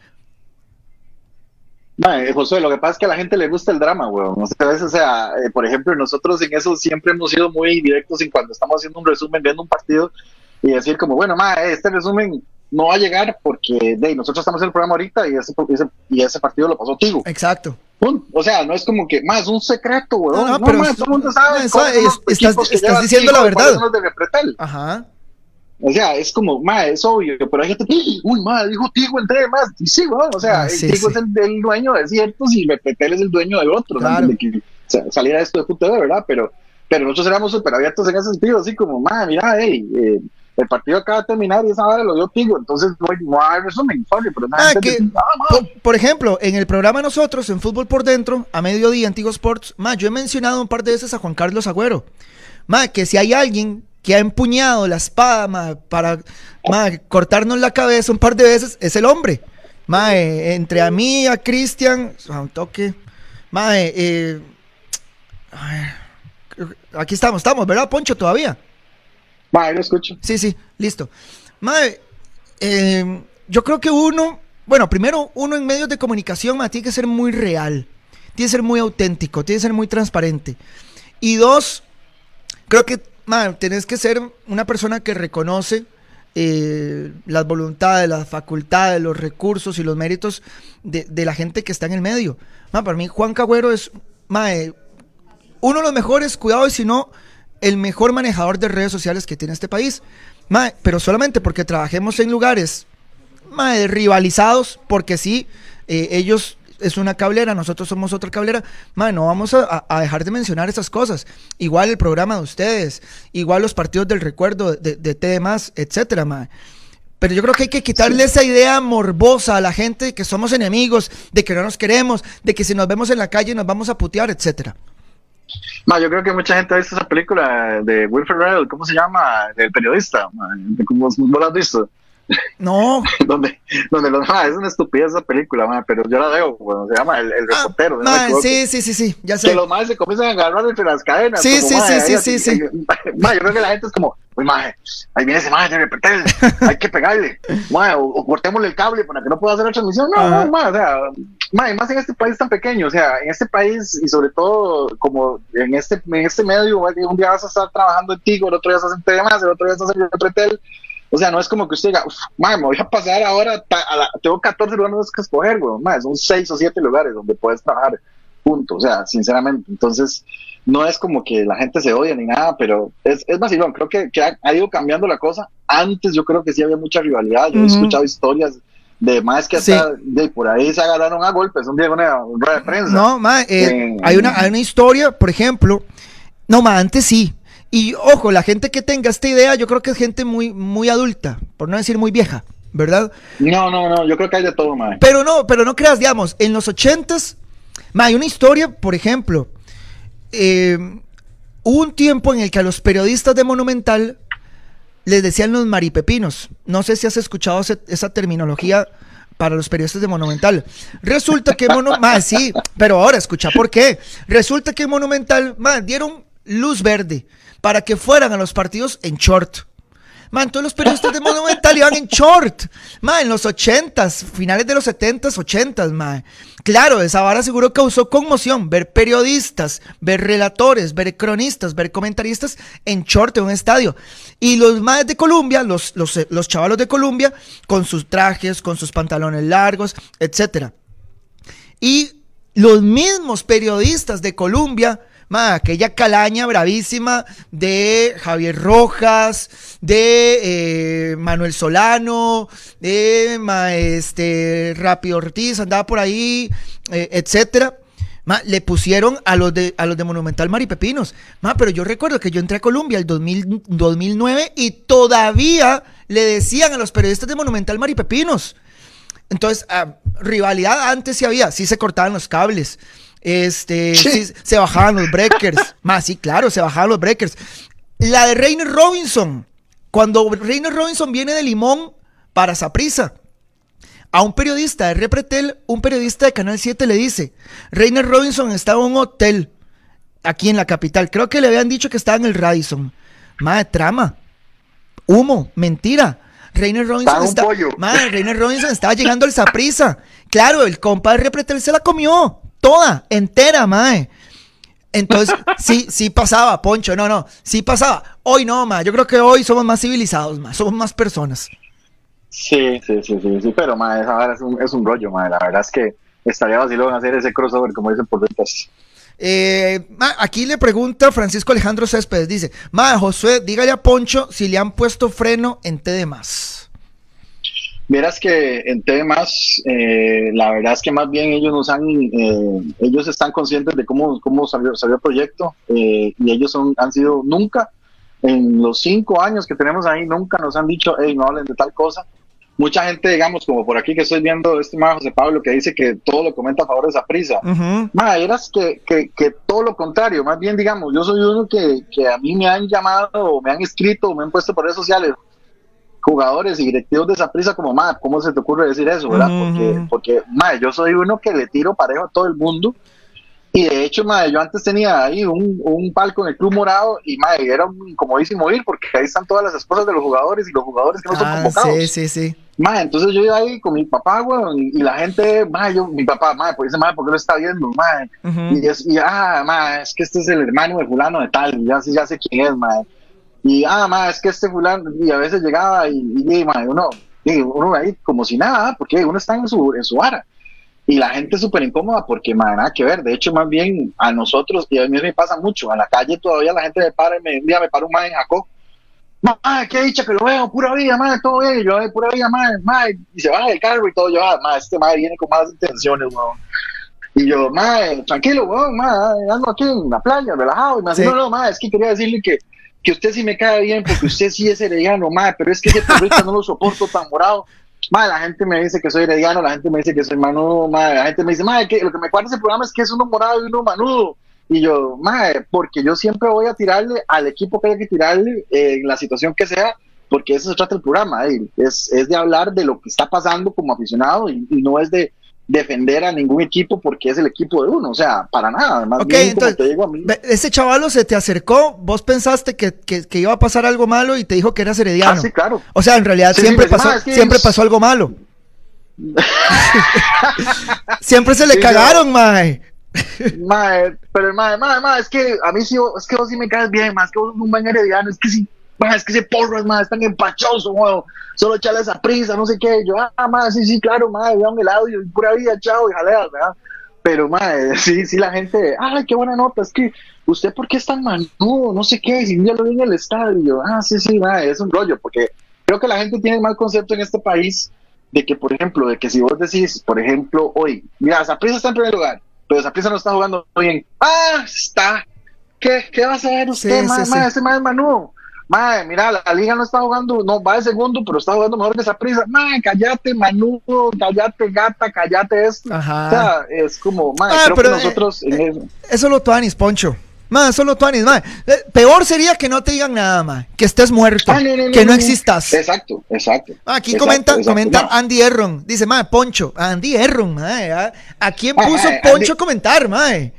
Eh, José, lo que pasa es que a la gente le gusta el drama, weón. O sea, o sea eh, por ejemplo, nosotros en eso siempre hemos sido muy directos en cuando estamos haciendo un resumen, viendo un partido y decir como, bueno, ma, este resumen no va a llegar porque de, nosotros estamos en el programa ahorita y ese, y ese partido lo pasó Tigo. Exacto. O sea, no es como que, más un secreto, weón. No, pero todo el mundo sabe. estás, diciendo la verdad. Ajá. O sea, es como, ma, es obvio, pero hay gente, uy, ma, dijo Tigo entre más. Y sí, bueno, o sea, ah, Tigo es el, dueño de ciertos y Repetel es el dueño de otros, claro. antes de que saliera esto de puta, ¿verdad? Pero, pero nosotros éramos súper abiertos en ese sentido, así como, madre, mira, hey, eh, el partido acaba de terminar y esa hora lo dio Tigo, entonces no hay, no hay resumen, sorry, pero nada. Ah, que, ah, por, por, ejemplo, en el programa nosotros, en Fútbol por Dentro, a mediodía, Antigua Sports, ma, yo he mencionado un par de veces a Juan Carlos Agüero, ma, que si hay alguien que ha empuñado la espada ma, para ma, cortarnos la cabeza un par de veces, es el hombre. Ma, eh, entre a mí, a Cristian, un toque, ma, eh, eh, aquí estamos, estamos, ¿verdad, Poncho, todavía? Ma, lo escucho. Sí, sí, listo. Mae, eh, yo creo que uno, bueno, primero, uno en medios de comunicación ma, tiene que ser muy real, tiene que ser muy auténtico, tiene que ser muy transparente. Y dos, creo que ma, tenés que ser una persona que reconoce eh, las voluntades, las facultades, los recursos y los méritos de, de la gente que está en el medio. Ma, para mí, Juan Cagüero es ma, eh, uno de los mejores, cuidado, y si no el mejor manejador de redes sociales que tiene este país. Mae, pero solamente porque trabajemos en lugares mae, rivalizados, porque sí, eh, ellos es una cablera, nosotros somos otra cablera, mae, no vamos a, a, dejar de mencionar esas cosas. Igual el programa de ustedes, igual los partidos del recuerdo de, de TDMás, etcétera, mae. Pero yo creo que hay que quitarle esa idea morbosa a la gente de que somos enemigos, de que no nos queremos, de que si nos vemos en la calle nos vamos a putear, etcétera. Ma, yo creo que mucha gente ha visto esa película de Will Ferrell, ¿cómo se llama? Del periodista. ¿Cómo, ¿No la has visto? No. donde, donde los, ma, es una estupidez esa película, ma, pero yo la veo, bueno, se llama El, el ah, reportero. Ma, no sí, sí, sí, sí, ya sé. Que los más se comienzan a agarrar entre las cadenas. Sí, como, sí, sí, sí, sí, sí. Ma, yo creo que la gente es como, uy, ma, ahí viene ese ma de reportero, hay que pegarle, ma, o, o, cortémosle el cable para que no pueda hacer la transmisión. No, no, ma, o sea, ma, y más en este país tan pequeño, o sea, en este país y sobre todo como en este, en este medio, un día vas a estar trabajando en Tigo, el otro día estás en TDMás, el otro día estás en Repretel. O sea, no es como que usted diga, me voy a pasar ahora, a la, tengo 14 lugares que escoger, güey, ma, son 6 o 7 lugares donde puedes trabajar, punto, o sea, sinceramente. Entonces, no es como que la gente se odia ni nada, pero es, es vacilón, creo que, que ha, ha, ido cambiando la cosa. Antes yo creo que sí había mucha rivalidad, yo uh -huh. he escuchado historias de más que hasta sí. de por ahí se agarraron a golpes un día en una rueda de prensa. No, ma, eh, eh, hay, una, hay una historia, por ejemplo, no, ma, antes sí. Y ojo, la gente que tenga esta idea, yo creo que es gente muy, muy adulta, por no decir muy vieja, ¿verdad? No, no, no, yo creo que hay de todo, ma. Pero no, pero no creas, digamos, en los ochentas, ma, hay una historia, por ejemplo, eh, hubo un tiempo en el que a los periodistas de Monumental les decían los maripepinos. No sé si has escuchado ese, esa terminología para los periodistas de Monumental. Resulta que Monumental, sí, pero ahora escucha por qué. Resulta que Monumental, man, dieron luz verde para que fueran a los partidos en short. Man, todos los periodistas de Monumental iban en short. Man, en los ochentas, finales de los setentas, ochentas, man. Claro, esa vara seguro causó conmoción. Ver periodistas, ver relatores, ver cronistas, ver comentaristas en short en un estadio. Y los más de Colombia, los, los, los chavalos de Colombia, con sus trajes, con sus pantalones largos, etc. Y los mismos periodistas de Colombia Ma, aquella calaña bravísima de Javier Rojas, de eh, Manuel Solano, de ma, este, Ortiz, andaba por ahí, eh, etcétera. Ma, le pusieron a los de a los de Monumental Maripepinos. Ma, pero yo recuerdo que yo entré a Colombia el 2000, 2009 y todavía le decían a los periodistas de Monumental Maripepinos. Entonces, ah, rivalidad antes sí había, sí se cortaban los cables. Este, sí. Se bajaban los breakers. Más, sí, claro, se bajaban los breakers. La de Rainer Robinson. Cuando Rainer Robinson viene de Limón para Saprisa. A un periodista de Repretel, un periodista de Canal 7 le dice, Rainer Robinson estaba en un hotel aquí en la capital. Creo que le habían dicho que estaba en el Radisson. Madre trama. Humo, mentira. Rainer Robinson, está, madre, Rainer Robinson estaba llegando al Saprisa. Claro, el compa de Repretel se la comió toda, entera, mae. Entonces, sí, sí pasaba, Poncho, no, no, sí pasaba. Hoy no, mae, yo creo que hoy somos más civilizados, mae, somos más personas. Sí, sí, sí, sí, sí, pero mae, esa es un, es un rollo, mae, la verdad es que estaría vacilón hacer ese crossover, como dicen por ventas. Eh, ma, aquí le pregunta Francisco Alejandro Céspedes, dice, ma, Josué, dígale a Poncho si le han puesto freno en T de más. Verás que en temas, eh, la verdad es que más bien ellos nos han, eh, ellos están conscientes de cómo, cómo salió, salió el proyecto eh, y ellos son, han sido nunca, en los cinco años que tenemos ahí, nunca nos han dicho, hey, no hablen de tal cosa. Mucha gente, digamos, como por aquí que estoy viendo este más José Pablo, que dice que todo lo comenta a favor de esa prisa. Ma, eras que, que, que todo lo contrario, más bien digamos, yo soy uno que, que a mí me han llamado o me han escrito o me han puesto por redes sociales jugadores y directivos de esa prisa como, ma, ¿cómo se te ocurre decir eso, verdad? Porque, porque ma, yo soy uno que le tiro parejo a todo el mundo y de hecho, ma, yo antes tenía ahí un, un palco en el Club Morado y ma, era un comodísimo ir porque ahí están todas las esposas de los jugadores y los jugadores que no son Ah, convocados. sí, sí, sí. Ma, entonces yo iba ahí con mi papá, weón, y, y la gente, ma, yo, mi papá, ma, pues dice, ma, ¿por qué lo está viendo? Ma, Ujú. y, es, y, ah, ma, es que este es el hermano de fulano de tal, y ya, sé- ya sé quién es, ma. Y, ah, ma, es que este fulano, y a veces llegaba y, y, y, ma, uno, y uno ahí como si nada, porque uno está en su, en su vara. Y la gente es súper incómoda porque, ma, nada que ver. De hecho, más bien a nosotros, y a mí me pasa mucho, en la calle todavía la gente me para me, un día me para un ma en Jacob. Ma, qué dicha que lo veo, pura vida, ma, todo bien. Yo, "Eh, pura vida, ma, ma, y se baja del carro y todo. Yo, ah, ma, este ma viene con más intenciones, weón. Y yo, ma, tranquilo, weón, ma, ando aquí en la playa, relajado. Y me dice, Sí. no, no, ma, es que quería decirle que, que usted sí me cae bien porque usted sí es herediano, ma, pero es que ese perrito no lo soporto tan morado. Ma, la gente me dice que soy herediano, la gente me dice que soy manudo, ma, la gente me dice, ma, que lo que me cuadra ese programa es que es uno morado y uno manudo. Y yo, ma, porque yo siempre voy a tirarle al equipo que haya que tirarle eh, en la situación que sea, porque eso se trata el programa, es, es de hablar de lo que está pasando como aficionado y, y no es de defender a ningún equipo porque es el equipo de uno, o sea, para nada. Más Ok, bien, entonces, te digo a mí, ese chavalo se te acercó, vos pensaste que, que- que iba a pasar algo malo y te dijo que eras herediano. Ah, sí, claro. O sea, en realidad Sí, siempre pasó, "Ma, es que siempre es- pasó algo malo. siempre se le cagaron, mae. Mae, pero mae, mae, mae, es que a mí sí, es que vos sí me caes bien, más que vos sos un buen herediano, es que sí, es que ese porro es más, es tan empachoso, weón, solo echarle esa prisa, no sé qué, yo, ah, mae, sí, sí, claro, mae, vea un helado y pura vida, chao, y jaleas, ¿verdad? Pero, mae, sí, sí, la gente, ay, qué buena nota, es que, ¿usted por qué es tan manudo? No sé qué, si día lo vi en el estadio, ah, sí, sí, mae, es un rollo, porque creo que la gente tiene mal concepto en este país de que, por ejemplo, de que si vos decís, por ejemplo, hoy, mira, Zaprisa está en primer lugar, pero Zaprisa no está jugando bien. Ah, está. ¿Qué, qué va a hacer usted, Sí, Mae, sí. Este mae es. Mae, mira, la, liga no está jugando, no, va de segundo, pero está jugando mejor que Zaprisa. Mae, cállate, Manu, cállate, gata, cállate esto. Ajá. O sea, es como, mae, Ah, creo pero, que nosotros en eso- Eso lo tuanis, Poncho. Mae, solo tuanis, mae. Eh, Peor sería que no te digan nada, mae. Que estés muerto. Ah, no, no, que no, existas. Exacto, exacto. Ah, Aquí Exacto, comenta, exacto. comenta No. Andy Erron. Dice, mae, Poncho. Andy Erron, mae. ¿ah? ¿A quién puso ah, Poncho a comentar, mae?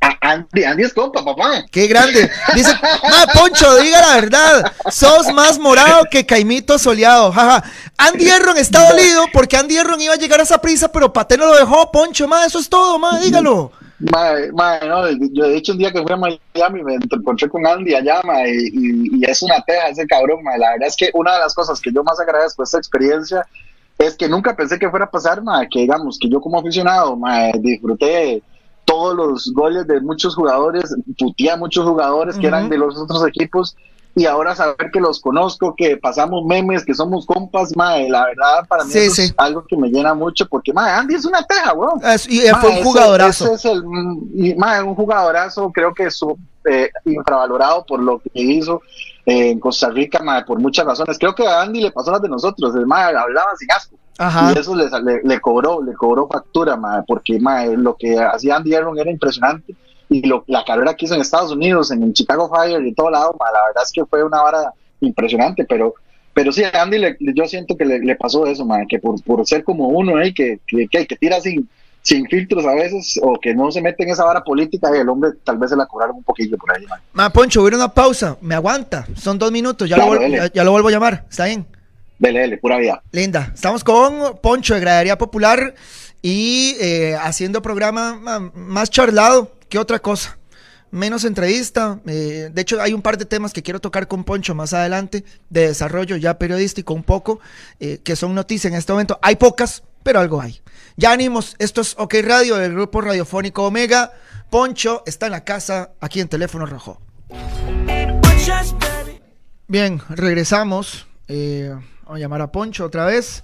Andy, Andy es compa, papá. Qué grande. Dice, mae, Poncho, diga la verdad. Sos más morado que Caimito soleado. Jaja. Andy Erron está dolido porque Andy Erron iba a llegar a esa prisa, pero Pate no lo dejó, Poncho, mae. Eso es todo, mae. Dígalo. Mae, mae, no, yo de hecho un día que fui a Miami me encontré con Andy allá, mae, y, y es una teja ese cabrón, mae. La verdad es que una de las cosas que yo más agradezco de esta experiencia es que nunca pensé que fuera a pasar, mae, que digamos, que yo como aficionado, mae, disfruté todos los goles de muchos jugadores, puteé a muchos jugadores que eran de los otros equipos, y ahora saber que los conozco, que pasamos memes, que somos compas, mae, la verdad para mí Sí, eso sí. es algo que me llena mucho, porque mae, Andy es una teja, weón. Es- y eh, Ma, fue un ese- jugadorazo. ese es el, y, ma, un jugadorazo, creo que es eh, infravalorado por lo que hizo eh, en Costa Rica, ma, por muchas razones. Creo que a Andy le pasó las de nosotros, el ma, hablaba sin asco. Ajá. Y eso le, le, le cobró, le cobró factura, ma, porque ma, lo que hacía Andy Aaron era impresionante. Y lo, la carrera que hizo en Estados Unidos, en el Chicago Fire y todo lado, ma, la verdad es que fue una vara impresionante, pero pero sí, a Andy le- yo siento que le, pasó eso, ma, que por, por ser como uno, eh, que, que, que, tira sin, sin filtros a veces, o que no se mete en esa vara política, y el hombre tal vez se la cobraron un poquillo por ahí, ma. Poncho, hubiera una pausa. Me aguanta. Son dos minutos. Ya, Claro, lo, ya, ya lo vuelvo a llamar. ¿Está bien? Dele, dele, pura vida. Linda. Estamos con Poncho de Gradería Popular y eh, haciendo programa ma, más charlado que otra cosa. Menos entrevista. eh, de hecho, hay un par de temas que quiero tocar con Poncho más adelante, de desarrollo ya periodístico un poco, eh, que son noticias en este momento. Hay pocas, pero algo hay. Ya animos. Esto es OK Radio del grupo radiofónico Omega. Poncho está en la casa, aquí en Teléfono Rojo. Bien, regresamos. Eh, Vamos a llamar a Poncho otra vez.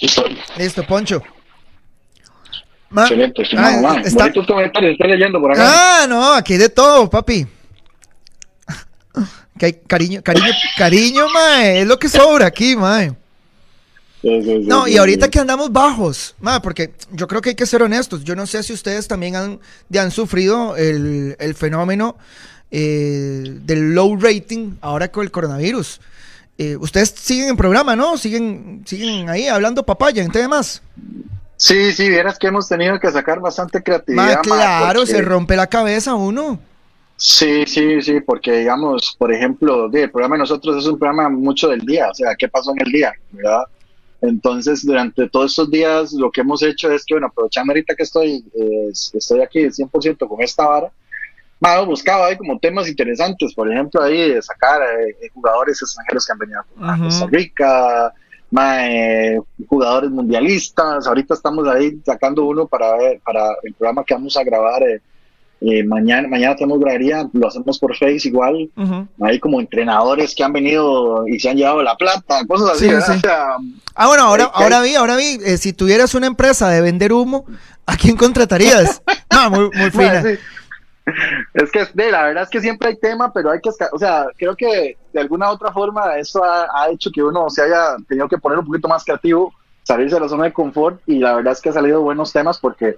Listo. Listo, Poncho. Ma Excelente, estimado ah, está... tus comentarios, estoy leyendo por acá. Ah, no, aquí de todo, papi. Que hay cariño, cariño, cariño, mae, es lo que sobra aquí, mae no, y ahorita que andamos bajos, porque yo creo que hay que ser honestos. Yo no sé si ustedes también han, han sufrido el, el fenómeno eh, del low rating ahora con el coronavirus. Eh, ustedes siguen en programa, ¿no? Siguen, siguen ahí hablando papaya, ¿en más? Sí, sí, vieras que hemos tenido que sacar bastante creatividad. claro, se rompe la cabeza uno. Sí, sí, sí, porque digamos, por ejemplo, el programa de nosotros es un programa mucho del día, o sea, ¿qué pasó en el día? ¿verdad? Entonces, durante todos estos días, lo que hemos hecho es que, bueno, aprovechando ahorita que estoy, estoy aquí 100% con esta vara, bueno, buscaba ahí como temas interesantes, por ejemplo, ahí de sacar eh, jugadores extranjeros que han venido a Costa Rica, jugadores mundialistas. Ahorita estamos ahí sacando uno para ver, para el programa que vamos a grabar. Eh, eh, mañana, mañana tenemos gradería, lo hacemos por Face igual. Hay como entrenadores que han venido y se han llevado la plata, cosas así. ah, bueno, ahora, ahora vi, ahora vi, eh, si tuvieras una empresa de vender humo, ¿a quién contratarías? no, muy, muy fina. Es que de, la verdad es que siempre hay tema, pero hay que, o sea, creo que de alguna u otra forma eso ha, hecho que uno se haya tenido que poner un poquito más creativo, salirse de la zona de confort y la verdad es que ha salido buenos temas porque,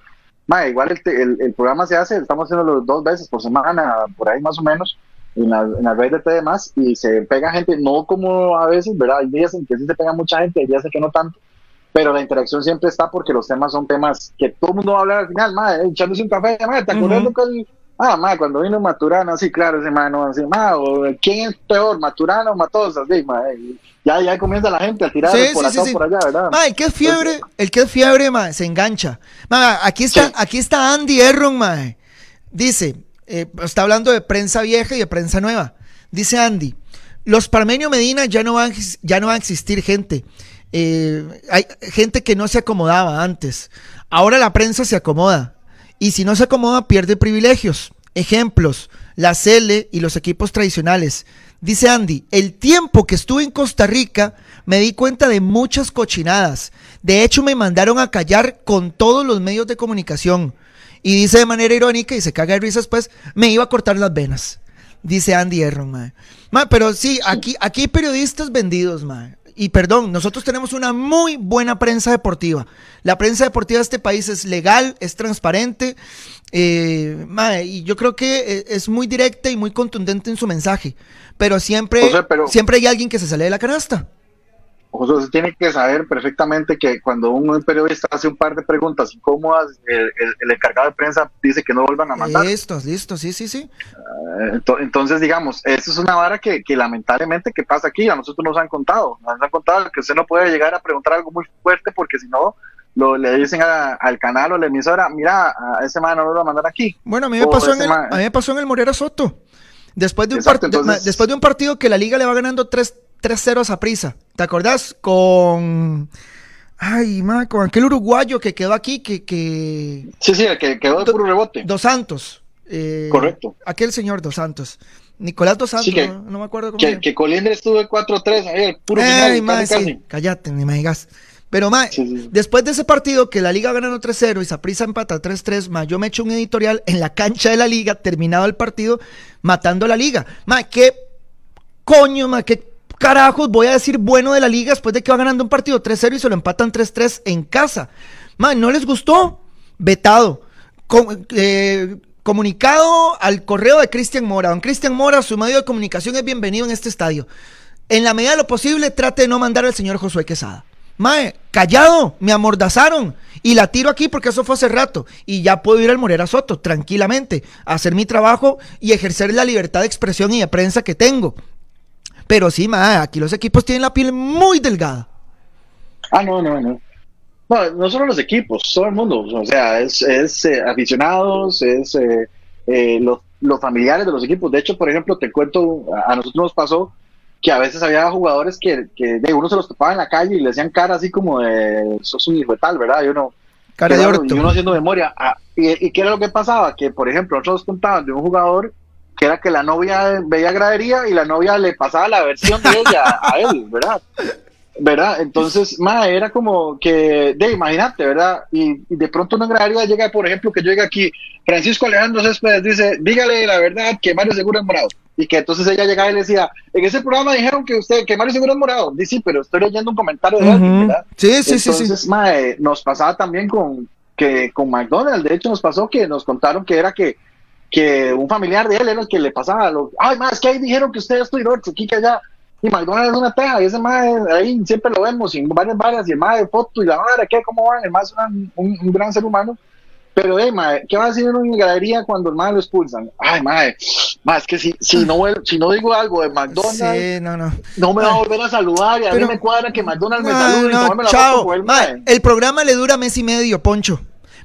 igual el, el, programa se hace, estamos haciéndolo dos veces por semana, por ahí más o menos, en la, en la red de T más y se pega gente, no como a veces, ¿verdad? Hay días en que sí se pega mucha gente, hay días en que no tanto, pero la interacción siempre está porque los temas son temas que todo el mundo va a hablar al final, madre, echándose un café, madre, ¿te acuerdas que el Ah, ma, cuando vino Maturano, sí, claro, ese mano, así, ma, ¿quién es peor, Maturano o Matosas? Sí, ma, ya, ya comienza la gente a tirar por acá por allá, ¿verdad? Ma, el que es fiebre, el que es fiebre, ma, se engancha. Ma, aquí está, aquí está Andy Erron, ma. Dice, eh, está hablando de prensa vieja y de prensa nueva. Dice Andy, los Parmenio Medina ya no van, ya no va a existir gente. Eh, hay gente que no se acomodaba antes. Ahora la prensa se acomoda y si no se acomoda pierde privilegios. Ejemplos, la Cele y los equipos tradicionales. Dice Andy, el tiempo que estuve en Costa Rica me di cuenta de muchas cochinadas. De hecho, me mandaron a callar con todos los medios de comunicación. Y dice de manera irónica, y se caga de risas, pues, me iba a cortar las venas. Dice Andy Erron, mae. pero sí, aquí, aquí hay periodistas vendidos, mae y perdón, nosotros tenemos una muy buena prensa deportiva. La prensa deportiva de este país es legal, es transparente, eh, y yo creo que eh, es muy directa y muy contundente en su mensaje. Pero siempre, siempre hay alguien que se sale de la canasta. José, se tiene que saber perfectamente que cuando un periodista hace un par de preguntas incómodas, el, el, encargado de prensa dice que no vuelvan a mandar. Listo, listo, sí, sí, sí. Eh, entonces, digamos, esto es una vara que, que, lamentablemente que pasa aquí, a nosotros nos han contado, nos han contado que usted no puede llegar a preguntar algo muy fuerte porque si no, lo, le dicen al canal o la emisora, mira, a ese man no lo va a mandar aquí. Bueno, a mí me, pasó en, el, a mí me pasó en el Morera Soto. Después de, un después de un partido que la liga le va ganando 3 3-0 a prisa. ¿Te acordás? Con. Ay, ma, con aquel uruguayo que quedó aquí, que. que... Sí, sí, el que quedó de puro rebote. Dos Santos. Eh, Correcto. Aquel señor Dos Santos. Nicolás Dos Santos, no, me acuerdo cómo. Que, que Colindre estuvo 4-3, ahí, el puro Ay, ma, sí, Cállate, ni me digas. Pero, ma, después de ese partido que la liga ganando 3-0 y Saprisa empata 3-3, ma, yo me echo un editorial en la cancha de la liga, terminado el partido, matando a la liga. Ma, qué coño, ma, qué carajos voy a decir bueno de la liga después de que va ganando un partido 3-0 y se lo empatan 3-3 en casa? Man, ¿no les gustó? Vetado. Eh, comunicado al correo de Cristian Mora. Don Cristian Mora, su medio de comunicación es bienvenido en este estadio. En la medida de lo posible, trate de no mandar al señor Josué Quesada. Mae, callado, me amordazaron. Y la tiro aquí porque eso fue hace rato. Y ya puedo ir al Morera Soto tranquilamente, a hacer mi trabajo y ejercer la libertad de expresión y de prensa que tengo. Pero sí, ma, aquí los equipos tienen la piel muy delgada. Ah, no, no, no. No, no solo los equipos, todo el mundo. O sea, es, es eh, aficionados, es eh, eh, los, los, familiares de los equipos. De hecho, por ejemplo, te cuento, a, nosotros nos pasó que a veces había jugadores que, que de uno se los topaba en la calle y le hacían cara así como de, sos un hijo de tal, ¿verdad? Y uno, cara de y uno haciendo memoria. Ah, y, y, qué era lo que pasaba? Que, por ejemplo, nosotros contaban de un jugador que era que la novia veía gradería y la novia le pasaba la versión de ella a él, ¿verdad? ¿verdad? Entonces, ma, era como que, de, imagínate, ¿verdad? Y, de pronto una gradería llega, por ejemplo, que llega aquí, Francisco Alejandro Céspedes dice, dígale la verdad que Mario Seguro es morado. Y que entonces ella llegaba y le decía, en ese programa dijeron que usted, que Mario Seguro es morado. Dice, sí, pero estoy leyendo un comentario de alguien, ¿verdad? Sí, sí, sí. Entonces, ma, nos pasaba también con, que con McDonald's, de hecho nos pasó que nos contaron que era que que un familiar de él era el que le pasaba lo, ay más que ahí dijeron que usted es norte aquí que allá y McDonald's es una teja, y ese más ahí siempre lo vemos, en varias varias, y el más de foto, y la madre, ¿qué? ¿Cómo van? El más es un, un, gran ser humano. Pero, hey, madre, ¿qué va a decir en una galería cuando el madre lo expulsan? Ay, madre, más que si, si, no, si no digo algo de McDonald's, sí, no, no. no me va a volver a saludar, y a mí me cuadra que McDonald's me salude y me la chao, el, el programa le dura mes y medio, Poncho.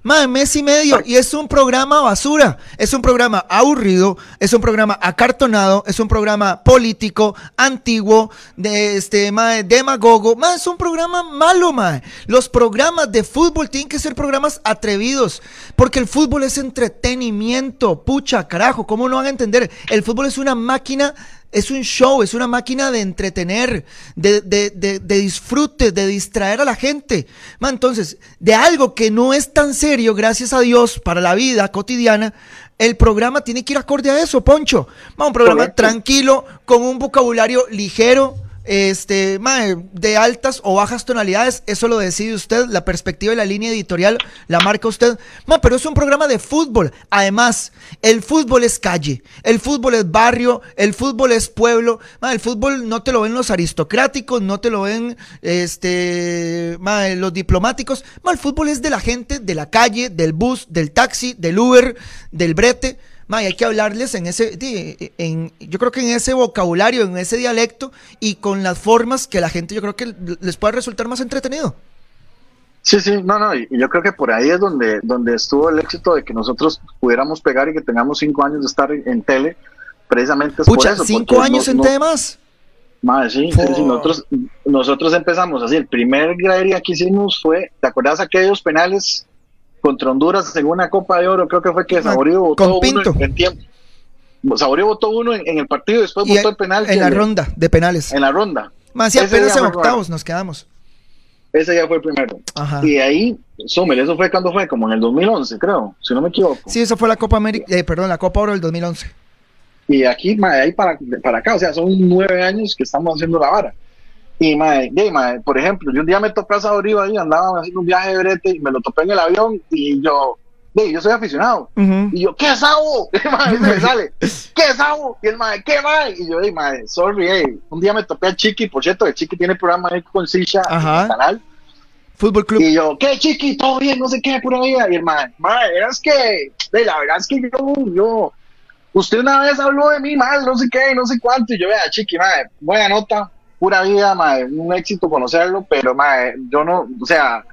Más mes y medio. Y es un programa basura. Es un programa aburrido. Es un programa acartonado. Es un programa político, antiguo, de este, mae, demagogo. Más es un programa malo, mae. Los programas de fútbol tienen que ser programas atrevidos. Porque el fútbol es entretenimiento. Pucha, carajo. ¿Cómo no van a entender? El fútbol es una máquina es un show, es una máquina de entretener, de, de, de, de disfrute, de distraer a la gente. entonces, de algo que no es tan serio, gracias a Dios, para la vida cotidiana, el programa tiene que ir acorde a eso, Poncho. un programa tranquilo, con un vocabulario ligero, este, de altas o bajas tonalidades, eso lo decide usted, la perspectiva y la línea editorial la marca usted. pero es un programa de fútbol. Además, el fútbol es calle, el fútbol es barrio, el fútbol es pueblo. el fútbol no te lo ven los aristocráticos, no te lo ven este, los diplomáticos. el fútbol es de la gente, de la calle, del bus, del taxi, del Uber, del brete hay que hablarles en ese, en, yo creo que en ese vocabulario, en ese dialecto y con las formas que la gente yo creo que les puede resultar más entretenido. Sí, sí, no, no, y yo creo que por ahí es donde, donde estuvo el éxito de que nosotros pudiéramos pegar y que tengamos cinco años de estar en, tele, precisamente es por eso. cinco años en tele más. Madre, sí, nosotros, nosotros empezamos así, el primer gradería que hicimos fue, ¿te acuerdas aquellos penales contra Honduras en una Copa de Oro, creo que fue que Saborío votó uno en, tiempo. Saborío votó uno en, el partido y después votó el penal. En la ronda de penales. En la ronda. Más si apenas en octavos nos quedamos. Ese ya fue el primero. Y ahí, Sommer, eso fue cuando fue, como en el 2011, creo, si no me equivoco. Sí, eso fue la Copa América, eh, perdón, la Copa Oro del 2011. Y aquí, ahí para, para acá, o sea, son nueve años que estamos haciendo la vara. Y, mae, por ejemplo, yo un día me topé a Saborío ahí, andaba haciendo un viaje de brete y me lo topé en el avión y yo, yo soy aficionado. Y yo, ¿qué es Sabo? Y me sale, ¿qué Sabo? Y el mae, ¿qué mae? Y yo, mae, sorry, hey. Un día me topé a Chiqui, por cierto, el Chiqui tiene programa ahí con Sisha en el canal. Fútbol Club. Y yo, ¿qué Chiqui? ¿Todo bien? No sé qué, pura vida. Y el mae, mae, es que, de, la verdad es que yo, yo, usted una vez habló de mí mal, no sé qué, no sé cuánto. Y yo, vea, Chiqui, mae, buena nota pura vida, un éxito conocerlo, pero yo no, o sea,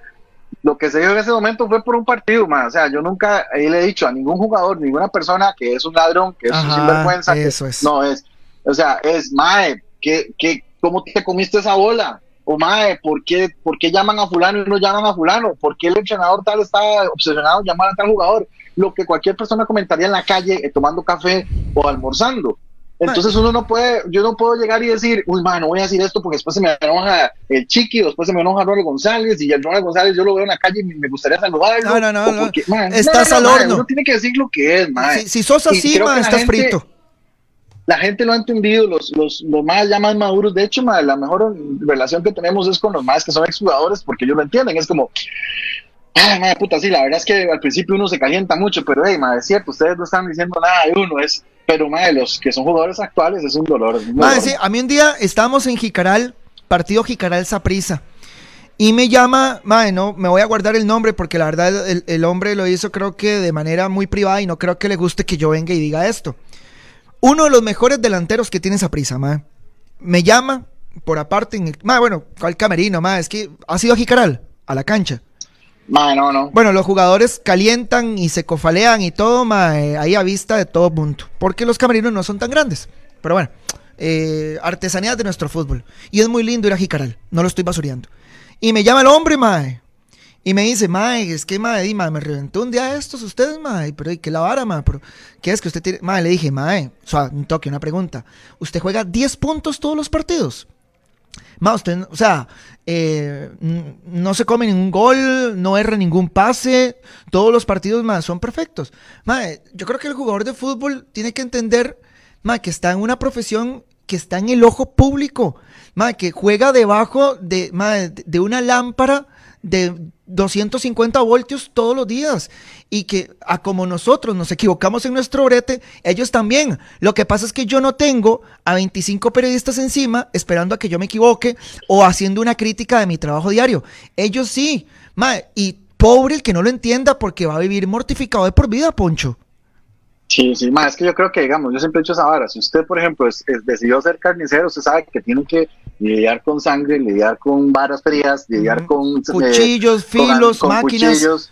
lo que se dio en ese momento fue por un partido, o sea, yo nunca le he dicho a ningún jugador, ninguna persona que es un ladrón, que es un sinvergüenza, eso es. no es, o sea, es, mae, que, que, ¿cómo te comiste esa bola? O mae, ¿por qué, ¿por qué llaman a fulano y no llaman a fulano? ¿Por qué el entrenador tal está obsesionado en llamar a tal jugador? Lo que cualquier persona comentaría en la calle, eh, tomando café o almorzando. Entonces uno no puede, yo no puedo llegar y decir, uy, no voy a decir esto porque después se me enoja el Chiqui, después se me enoja Ronald González, y el Ronald González yo lo veo en la calle y me gustaría saludarlo. No, no, no, estás al horno. Uno tiene que decir lo que es, man. Si, sos así, man, estás frito. La gente lo ha entendido, los, los, los más ya más maduros. De hecho, la mejor relación que tenemos es con los más que son exjugadores porque ellos lo entienden. Es como, Ay, madre puta, sí, la verdad es que al principio uno se calienta mucho, pero madre, es cierto, ustedes no están diciendo nada de uno, es, pero madre, los que son jugadores actuales es un dolor. Madre, sí, a mí un día estábamos en Jicaral, partido Jicaral Saprisa. Y me llama, madre, no, me voy a guardar el nombre porque la verdad el, hombre lo hizo creo que de manera muy privada y no creo que le guste que yo venga y diga esto. Uno de los mejores delanteros que tiene Saprisa, madre. Me llama por aparte, en bueno, ¿cuál camerino, madre? Es que ha sido Jicaral, a la cancha. No, no. Bueno, los jugadores calientan y se cofalean y todo, eh, ahí a vista de todo punto. Porque los camerinos no son tan grandes. Pero bueno, eh, artesanías de nuestro fútbol. Y es muy lindo ir a Jicaral, no lo estoy basureando. Y me llama el hombre, mae. Y me dice, mae, es que, mae, me reventó un día estos ustedes, mae. Pero, ¿qué la vara, mae? Pero, ¿Qué es que usted tiene? Mae, le dije, mae, o sea, un toque, una pregunta. ¿Usted juega 10 puntos todos los partidos? Ma, usted, o sea, eh, no se come ningún gol, no erra ningún pase, todos los partidos más son perfectos. Ma, yo creo que el jugador de fútbol tiene que entender ma, que está en una profesión que está en el ojo público, ma, que juega debajo de, de una lámpara de 250 voltios todos los días y que a como nosotros nos equivocamos en nuestro brete, ellos también. Lo que pasa es que yo no tengo a 25 periodistas encima esperando a que yo me equivoque o haciendo una crítica de mi trabajo diario. Ellos sí, y pobre el que no lo entienda porque va a vivir mortificado de por vida, Poncho. Sí, sí, más es que yo creo que, digamos, yo siempre he dicho esa vara, si usted, por ejemplo, decidió ser carnicero, usted sabe que tiene que lidiar con sangre, lidiar con varas frías, lidiar con... Eh, cuchillos, filos, máquinas. Cuchillos.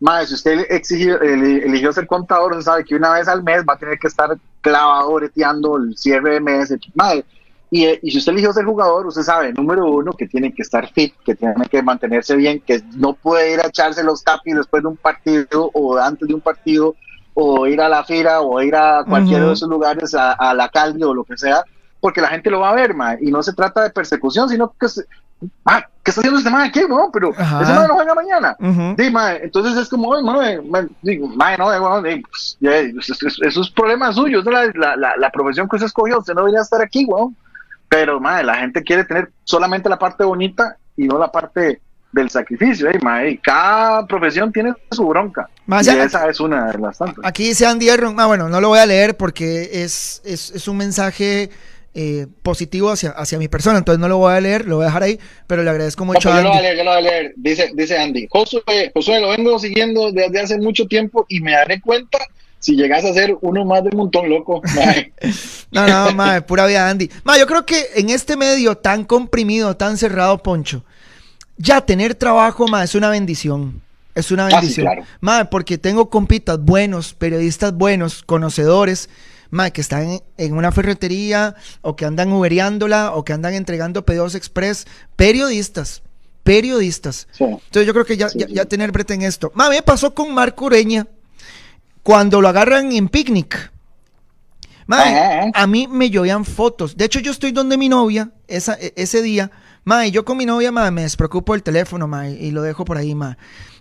Más, si usted exigió, eligió ser contador, usted sabe que una vez al mes va a tener que estar clavado, breteando el cierre de mes. Madre, y, y, si usted eligió ser jugador, usted sabe, número uno, que tiene que estar fit, que tiene que mantenerse bien, que no puede ir a echarse los tapis después de un partido o antes de un partido o ir a la fira o ir a cualquiera de esos lugares, a, la calle o lo que sea, porque la gente lo va a ver, ma, y no se trata de persecución, sino que, ma, ¿qué está haciendo este man aquí, no? Pero ese man no juega mañana. entonces es como, no, digo, no, pues, eso es problema suyo, es la, la, la, profesión que usted escogió, usted no debería estar aquí, weón. Pero, ma, la gente quiere tener solamente la parte bonita y no la parte del sacrificio. Eh, cada profesión tiene su bronca. y esa es una de las tantas. Aquí Andy Erron, ah, bueno, no lo voy a leer porque es, es, un mensaje eh, positivo hacia, hacia mi persona, entonces no lo voy a leer, lo voy a dejar ahí, pero le agradezco mucho a Andy. Yo lo voy a leer, yo lo voy a leer. Dice, dice Andy, Josué, Josué, lo vengo siguiendo desde hace mucho tiempo y me daré cuenta si llegas a ser uno más de un montón, loco. no, no, madre, pura vida, Andy. Ma, yo creo que en este medio tan comprimido, tan cerrado, Poncho, ya tener trabajo, ma, es una bendición. Es una ah, bendición. ma, porque tengo compitas buenos, periodistas buenos, conocedores, ma, que están en, una ferretería o que andan uberiándola o que andan entregando pedidos express. Periodistas, periodistas. Entonces yo creo que ya, ya, tener brete en esto. Ma, me pasó con Marco Ureña cuando lo agarran en picnic. Ma, a mí me llovían fotos. De hecho, yo estoy donde mi novia esa, e, ese día Mae, yo con mi novia, mae, me despreocupo el teléfono, mae, y lo dejo por ahí, mae.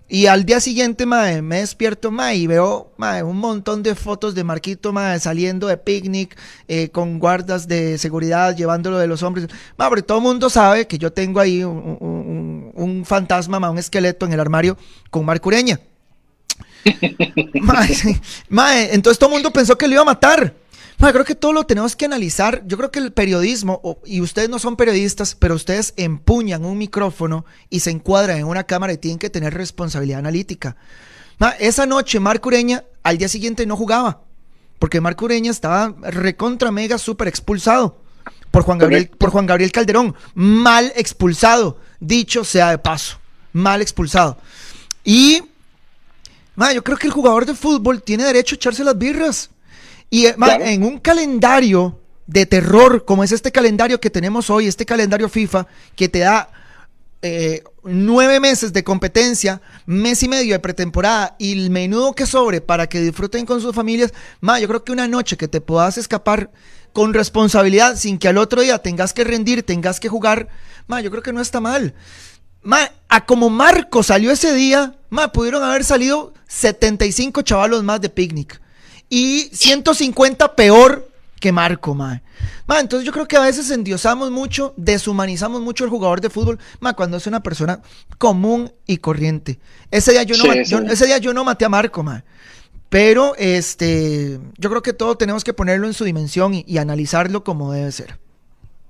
Y al día siguiente, mae, me despierto, mae, y veo, mae, un montón de fotos de Marquito, mae, saliendo de picnic, eh, con guardas de seguridad, llevándolo de los hombres. Mae, porque todo el mundo sabe que yo tengo ahí un, fantasma, mae, un esqueleto en el armario con Marco Ureña. mae, mae, entonces todo el mundo pensó que lo iba a matar creo que todo lo tenemos que analizar. Yo creo que el periodismo, y ustedes no son periodistas, pero ustedes empuñan un micrófono y se encuadran en una cámara y tienen que tener responsabilidad analítica. esa noche Marco Ureña al día siguiente no jugaba, porque Marco Ureña estaba recontra mega súper expulsado por Juan, Gabriel, por Juan Gabriel Calderón. Mal expulsado, dicho sea de paso. Mal expulsado. Y yo creo que el jugador de fútbol tiene derecho a echarse las birras. Y eh, en un calendario de terror, como es este calendario que tenemos hoy, este calendario FIFA, que te da eh, nueve meses de competencia, mes y medio de pretemporada y el menudo que sobre para que disfruten con sus familias, ma, yo creo que una noche que te puedas escapar con responsabilidad sin que al otro día tengas que rendir, tengas que jugar, ma, yo creo que no está mal. Ma, a como Marco salió ese día, ma, pudieron haber salido 75 chavalos más de picnic y 150 peor que Marco, mae. entonces yo creo que a veces endiosamos mucho, deshumanizamos mucho al jugador de fútbol, ma, cuando es una persona común y corriente. Ese día yo no, ese día yo no maté a Marco, mae. Pero este, yo creo que todo tenemos que ponerlo en su dimensión y, analizarlo como debe ser.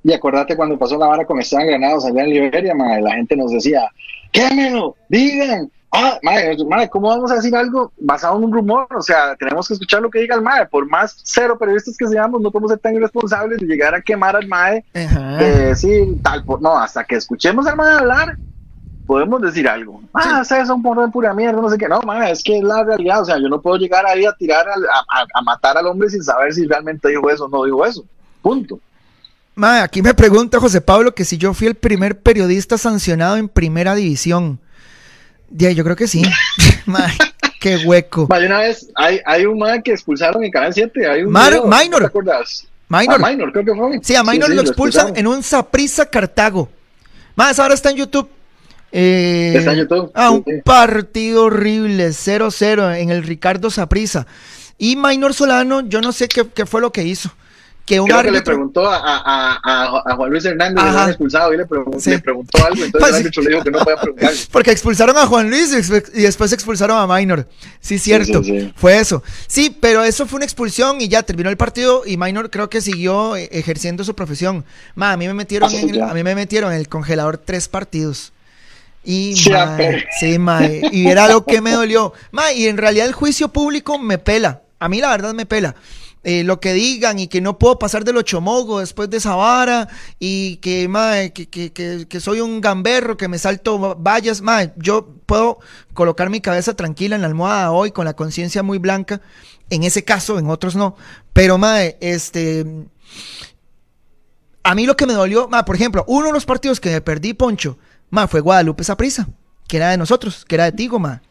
Y acordate cuando pasó la vara con Esteban Granados allá en Liberia, mae, la gente nos decía, quémelo, digan, ah, madre, madre, ¿cómo vamos a decir algo basado en un rumor? O sea, tenemos que escuchar lo que diga el MAE. Por más cero periodistas que seamos, no podemos ser tan irresponsables de llegar a quemar al MAE, de decir tal, por, no, hasta que escuchemos al MAE hablar, podemos decir algo. Ah, sí. es un de pura mierda, no sé qué. No, madre, es que es la realidad. O sea, yo no puedo llegar ahí a tirar, a, matar al hombre sin saber si realmente dijo eso o no dijo eso. Punto. Madre, aquí me pregunta José Pablo que si yo fui el primer periodista sancionado en primera división. Ya, yo creo que sí. qué hueco. una vez, hay, hay un man que expulsaron en Canal 7. Hay un Minor. ¿Te acuerdas? Minor. A Minor, creo que fue. Sí, a Minor lo expulsan en un Saprisa Cartago. Más, ahora está en YouTube. Eh, está en YouTube. Ah, un partido horrible, 0-0 en el Ricardo Saprisa. Y Minor Solano, yo no sé qué, qué fue lo que hizo que un Creo que le preguntó a, a, a, Juan Luis Hernández, le habían expulsado y le, preguntó algo, entonces el árbitro le dijo que no podía preguntar. Porque expulsaron a Juan Luis y después expulsaron a Minor. Sí, cierto, fue eso. Sí, pero eso fue una expulsión y ya terminó el partido y Minor creo que siguió eh, ejerciendo su profesión. Ma, a mí me metieron, ah, en el, a mí me metieron en el congelador tres partidos. Y, sí, sí, ma, y era lo que me dolió. Ma, y en realidad el juicio público me pela. A mí la verdad me pela. Eh, lo que digan y que no puedo pasar del ochomogo después de esa vara y que, que, que, soy un gamberro, que me salto vallas, yo puedo colocar mi cabeza tranquila en la almohada hoy con la conciencia muy blanca, en ese caso, en otros no, pero mae, este... A mí lo que me dolió, por ejemplo, uno de los partidos que me perdí, Poncho, ma, fue Guadalupe Saprisa, que era de nosotros, que era de Tigo, ma.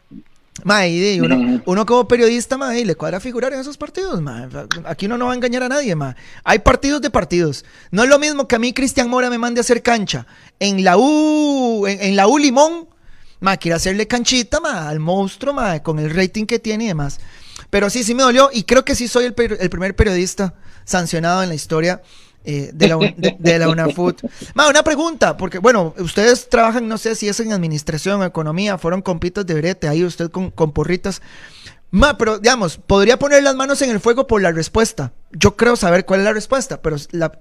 Mae, uno, uno como periodista, mae, le cuadra figurar en esos partidos, mae. Aquí uno no va a engañar a nadie, mae. Hay partidos de partidos. No es lo mismo que a mí Cristian Mora me mande a hacer cancha en la U, en, la U Limón, mae, quiere hacerle canchita, mae, al monstruo, mae, con el rating que tiene y demás. Pero sí, sí me dolió y creo que sí soy el, el primer periodista sancionado en la historia eh, de, la, de, la UNAFUT. una pregunta, porque bueno, ustedes trabajan, no sé si es en administración economía, fueron compitas de brete, ahí usted con, porritas. Ma, pero digamos, podría poner las manos en el fuego por la respuesta. Yo creo saber cuál es la respuesta, pero la,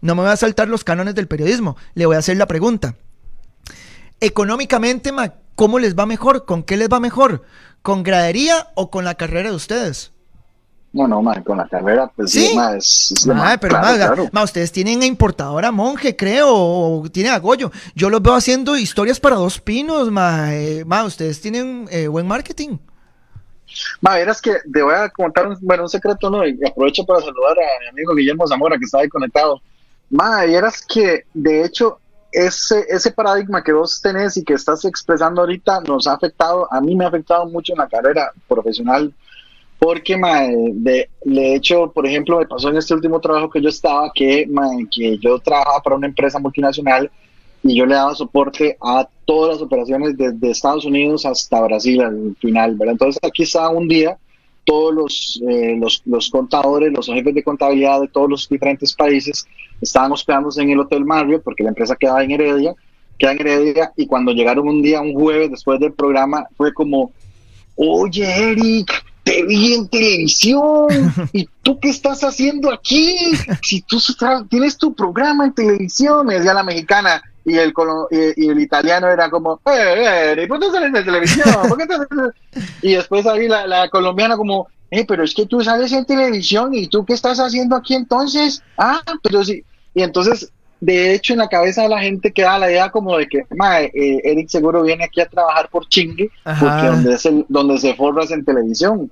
no me voy a saltar los cánones del periodismo. Le voy a hacer la pregunta. Económicamente, ma, ¿cómo les va mejor? ¿Con qué les va mejor? ¿Con gradería o con la carrera de ustedes? No, no, con la carrera, pues sí, es, pero claro, ustedes tienen a importadora Monje, creo, o tienen a Goyo. Yo los veo haciendo historias para dos pinos, ma, eh, ustedes tienen eh, buen marketing. Ma, verás que te voy a contar un, bueno, un secreto, ¿no? Y aprovecho para saludar a mi amigo Guillermo Zamora, que está ahí conectado. Ma, verás que, de hecho, ese, ese paradigma que vos tenés y que estás expresando ahorita nos ha afectado, a mí me ha afectado mucho en la carrera profesional porque, de, hecho, por ejemplo, me pasó en este último trabajo que yo estaba, que, yo trabajaba para una empresa multinacional y yo le daba soporte a todas las operaciones desde Estados Unidos hasta Brasil al final, ¿verdad? Entonces aquí estaba un día todos los, eh, los, los, contadores, los jefes de contabilidad de todos los diferentes países estaban hospedándose en el Hotel Mario porque la empresa quedaba en Heredia, queda en Heredia y cuando llegaron un día, un jueves después del programa, fue como, oye Eric, te vi en televisión. ¿Y tú qué estás haciendo aquí? Si tú tienes tu programa en televisión, me decía la mexicana. Y el, y, el italiano era como, eh, eh, ¿por qué sales de televisión? y después ahí la, la, colombiana como, eh, pero es que tú sales en televisión y tú qué estás haciendo aquí entonces? Ah, pero sí. Y entonces, de hecho, en la cabeza de la gente queda la idea como de que, eh, Eric seguro viene aquí a trabajar por chingue, porque donde, es el, donde se forra es en televisión.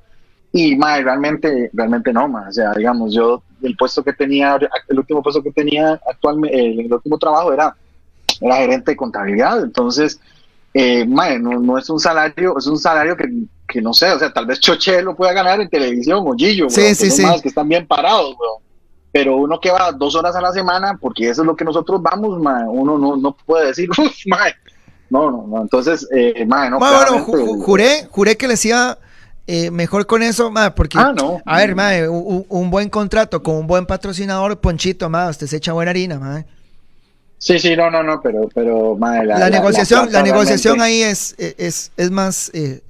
Y mae, realmente, realmente no, mae. O sea, digamos, yo el puesto que tenía, el último puesto que tenía actualmente, el, último trabajo era, era gerente de contabilidad. Entonces, eh, mae, no, no, es un salario, es un salario que, que, no sé, o sea, tal vez Choche lo pueda ganar en televisión o Gillo, sí, sí, sí. que están bien parados, Pero uno que va dos horas a la semana, porque eso es lo que nosotros vamos, mae, uno no, no puede decir, mae. No, no, no. Entonces, eh, no. Bueno, juré, juré que le decía eh, mejor con eso, ma, porque, ah, no. a ver, ma, un, buen contrato con un buen patrocinador, Ponchito, ma, usted se echa buena harina, ma. Sí, sí, no, no, no, pero, pero, ma, la, negociación, la, negociación ahí es, es, es más, eh,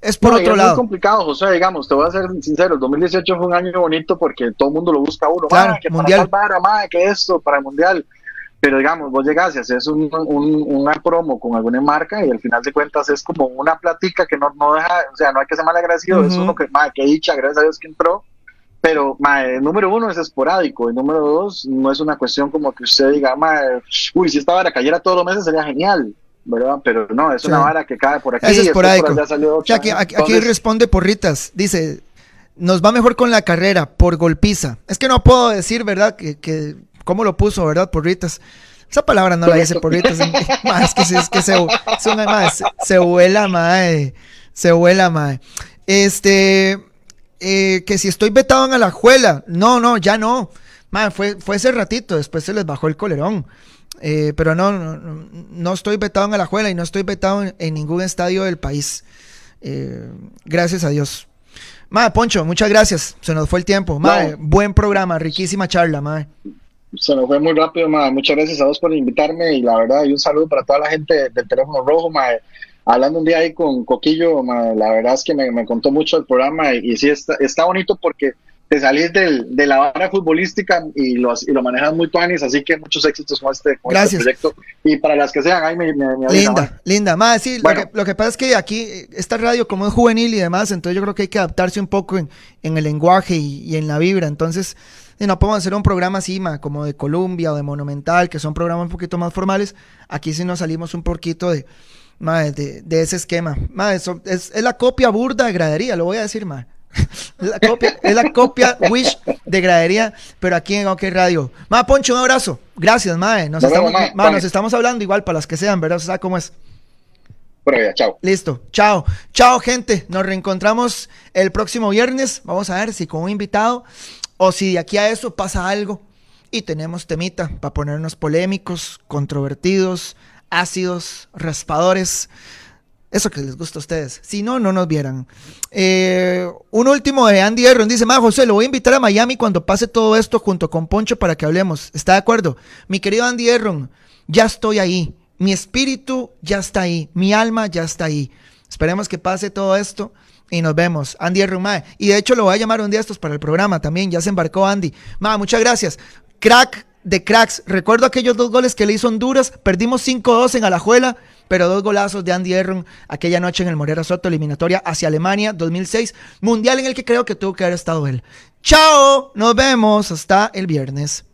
es por otro lado. Es complicado, José, digamos, te voy a ser sincero, el 2018 fue un año bonito porque todo el mundo lo busca uno, claro, que mundial. para salvar, que esto, para el mundial pero digamos, vos llegas y haces un, un, una promo con alguna marca y al final de cuentas es como una platica que no, no deja, o sea, no hay que ser mal agradecido, es uno que, madre, que dicha, gracias a Dios que entró, pero madre, número uno es esporádico y número dos no es una cuestión como que usted diga, madre, uy, si esta vara cayera todos los meses sería genial. ¿Verdad? Pero no, es una vara que cae por aquí. Es esporádico. aquí, aquí, responde Porritas, dice, nos va mejor con la carrera, por golpiza. Es que no puedo decir, ¿verdad? Que, que ¿Cómo lo puso, verdad? Porritas. Esa palabra no la dice porritas. más que, es que se, más, se vuela, mae. Se vuela, mae. Este, eh, que si estoy vetado en la juela. No, no, ya no. Ma, fue, fue ese ratito, después se les bajó el colerón. Eh, pero no, no, estoy vetado en Alajuela y no estoy vetado en, ningún estadio del país. Eh, gracias a Dios. Ma, Poncho, muchas gracias. Se nos fue el tiempo. Ma, buen programa, riquísima charla, ma. Se nos fue muy rápido, ma. Muchas gracias a vos por invitarme y la verdad, y un saludo para toda la gente del teléfono rojo, ma. Hablando un día ahí con Coquillo, ma, la verdad es que me, contó mucho el programa y, y sí está, está bonito porque te salís del, de la vara futbolística y, los, y lo manejas muy tuanis, así que muchos éxitos con este, con este proyecto. Y para las que sean, ahí me, me, Linda, linda. Más, sí, lo, que, lo, que, pasa es que aquí, esta radio como es juvenil y demás, entonces yo creo que hay que adaptarse un poco en, en el lenguaje y, y, en la vibra. Entonces, no podemos hacer un programa así, como de Columbia o de Monumental, que son programas un poquito más formales. Aquí sí nos salimos un poquito de, de, de, ese esquema. eso es, es, la copia burda de gradería, lo voy a decir, más la copia, es la copia Wish de gradería, pero aquí en OK Radio. Ma, Poncho, un abrazo. Gracias, Mae. Nos, estamos, nos estamos hablando igual para las que sean, ¿verdad? ¿Sabes cómo es? chao. Listo, chao. Chao, gente. Nos reencontramos el próximo viernes. Vamos a ver si con un invitado o si de aquí a eso pasa algo. Y tenemos temita para ponernos polémicos, controvertidos, ácidos, raspadores. Eso que les gusta a ustedes. Si no, no nos vieran. Eh, un último de Andy Erron. Dice, ma, José, lo voy a invitar a Miami cuando pase todo esto junto con Poncho para que hablemos. ¿Está de acuerdo? Mi querido Andy Erron, ya estoy ahí. Mi espíritu ya está ahí. Mi alma ya está ahí. Esperemos que pase todo esto y nos vemos. Andy Erron, ma. Y de hecho lo voy a llamar un día estos para el programa también. Ya se embarcó Andy. Ma, muchas gracias. Crack de cracks. Recuerdo aquellos dos goles que le hizo Honduras. Perdimos 5-2 en Alajuela pero dos golazos de Andy Erron aquella noche en el Morera Soto, eliminatoria hacia Alemania 2006, mundial en el que creo que tuvo que haber estado él. Chao, nos vemos hasta el viernes.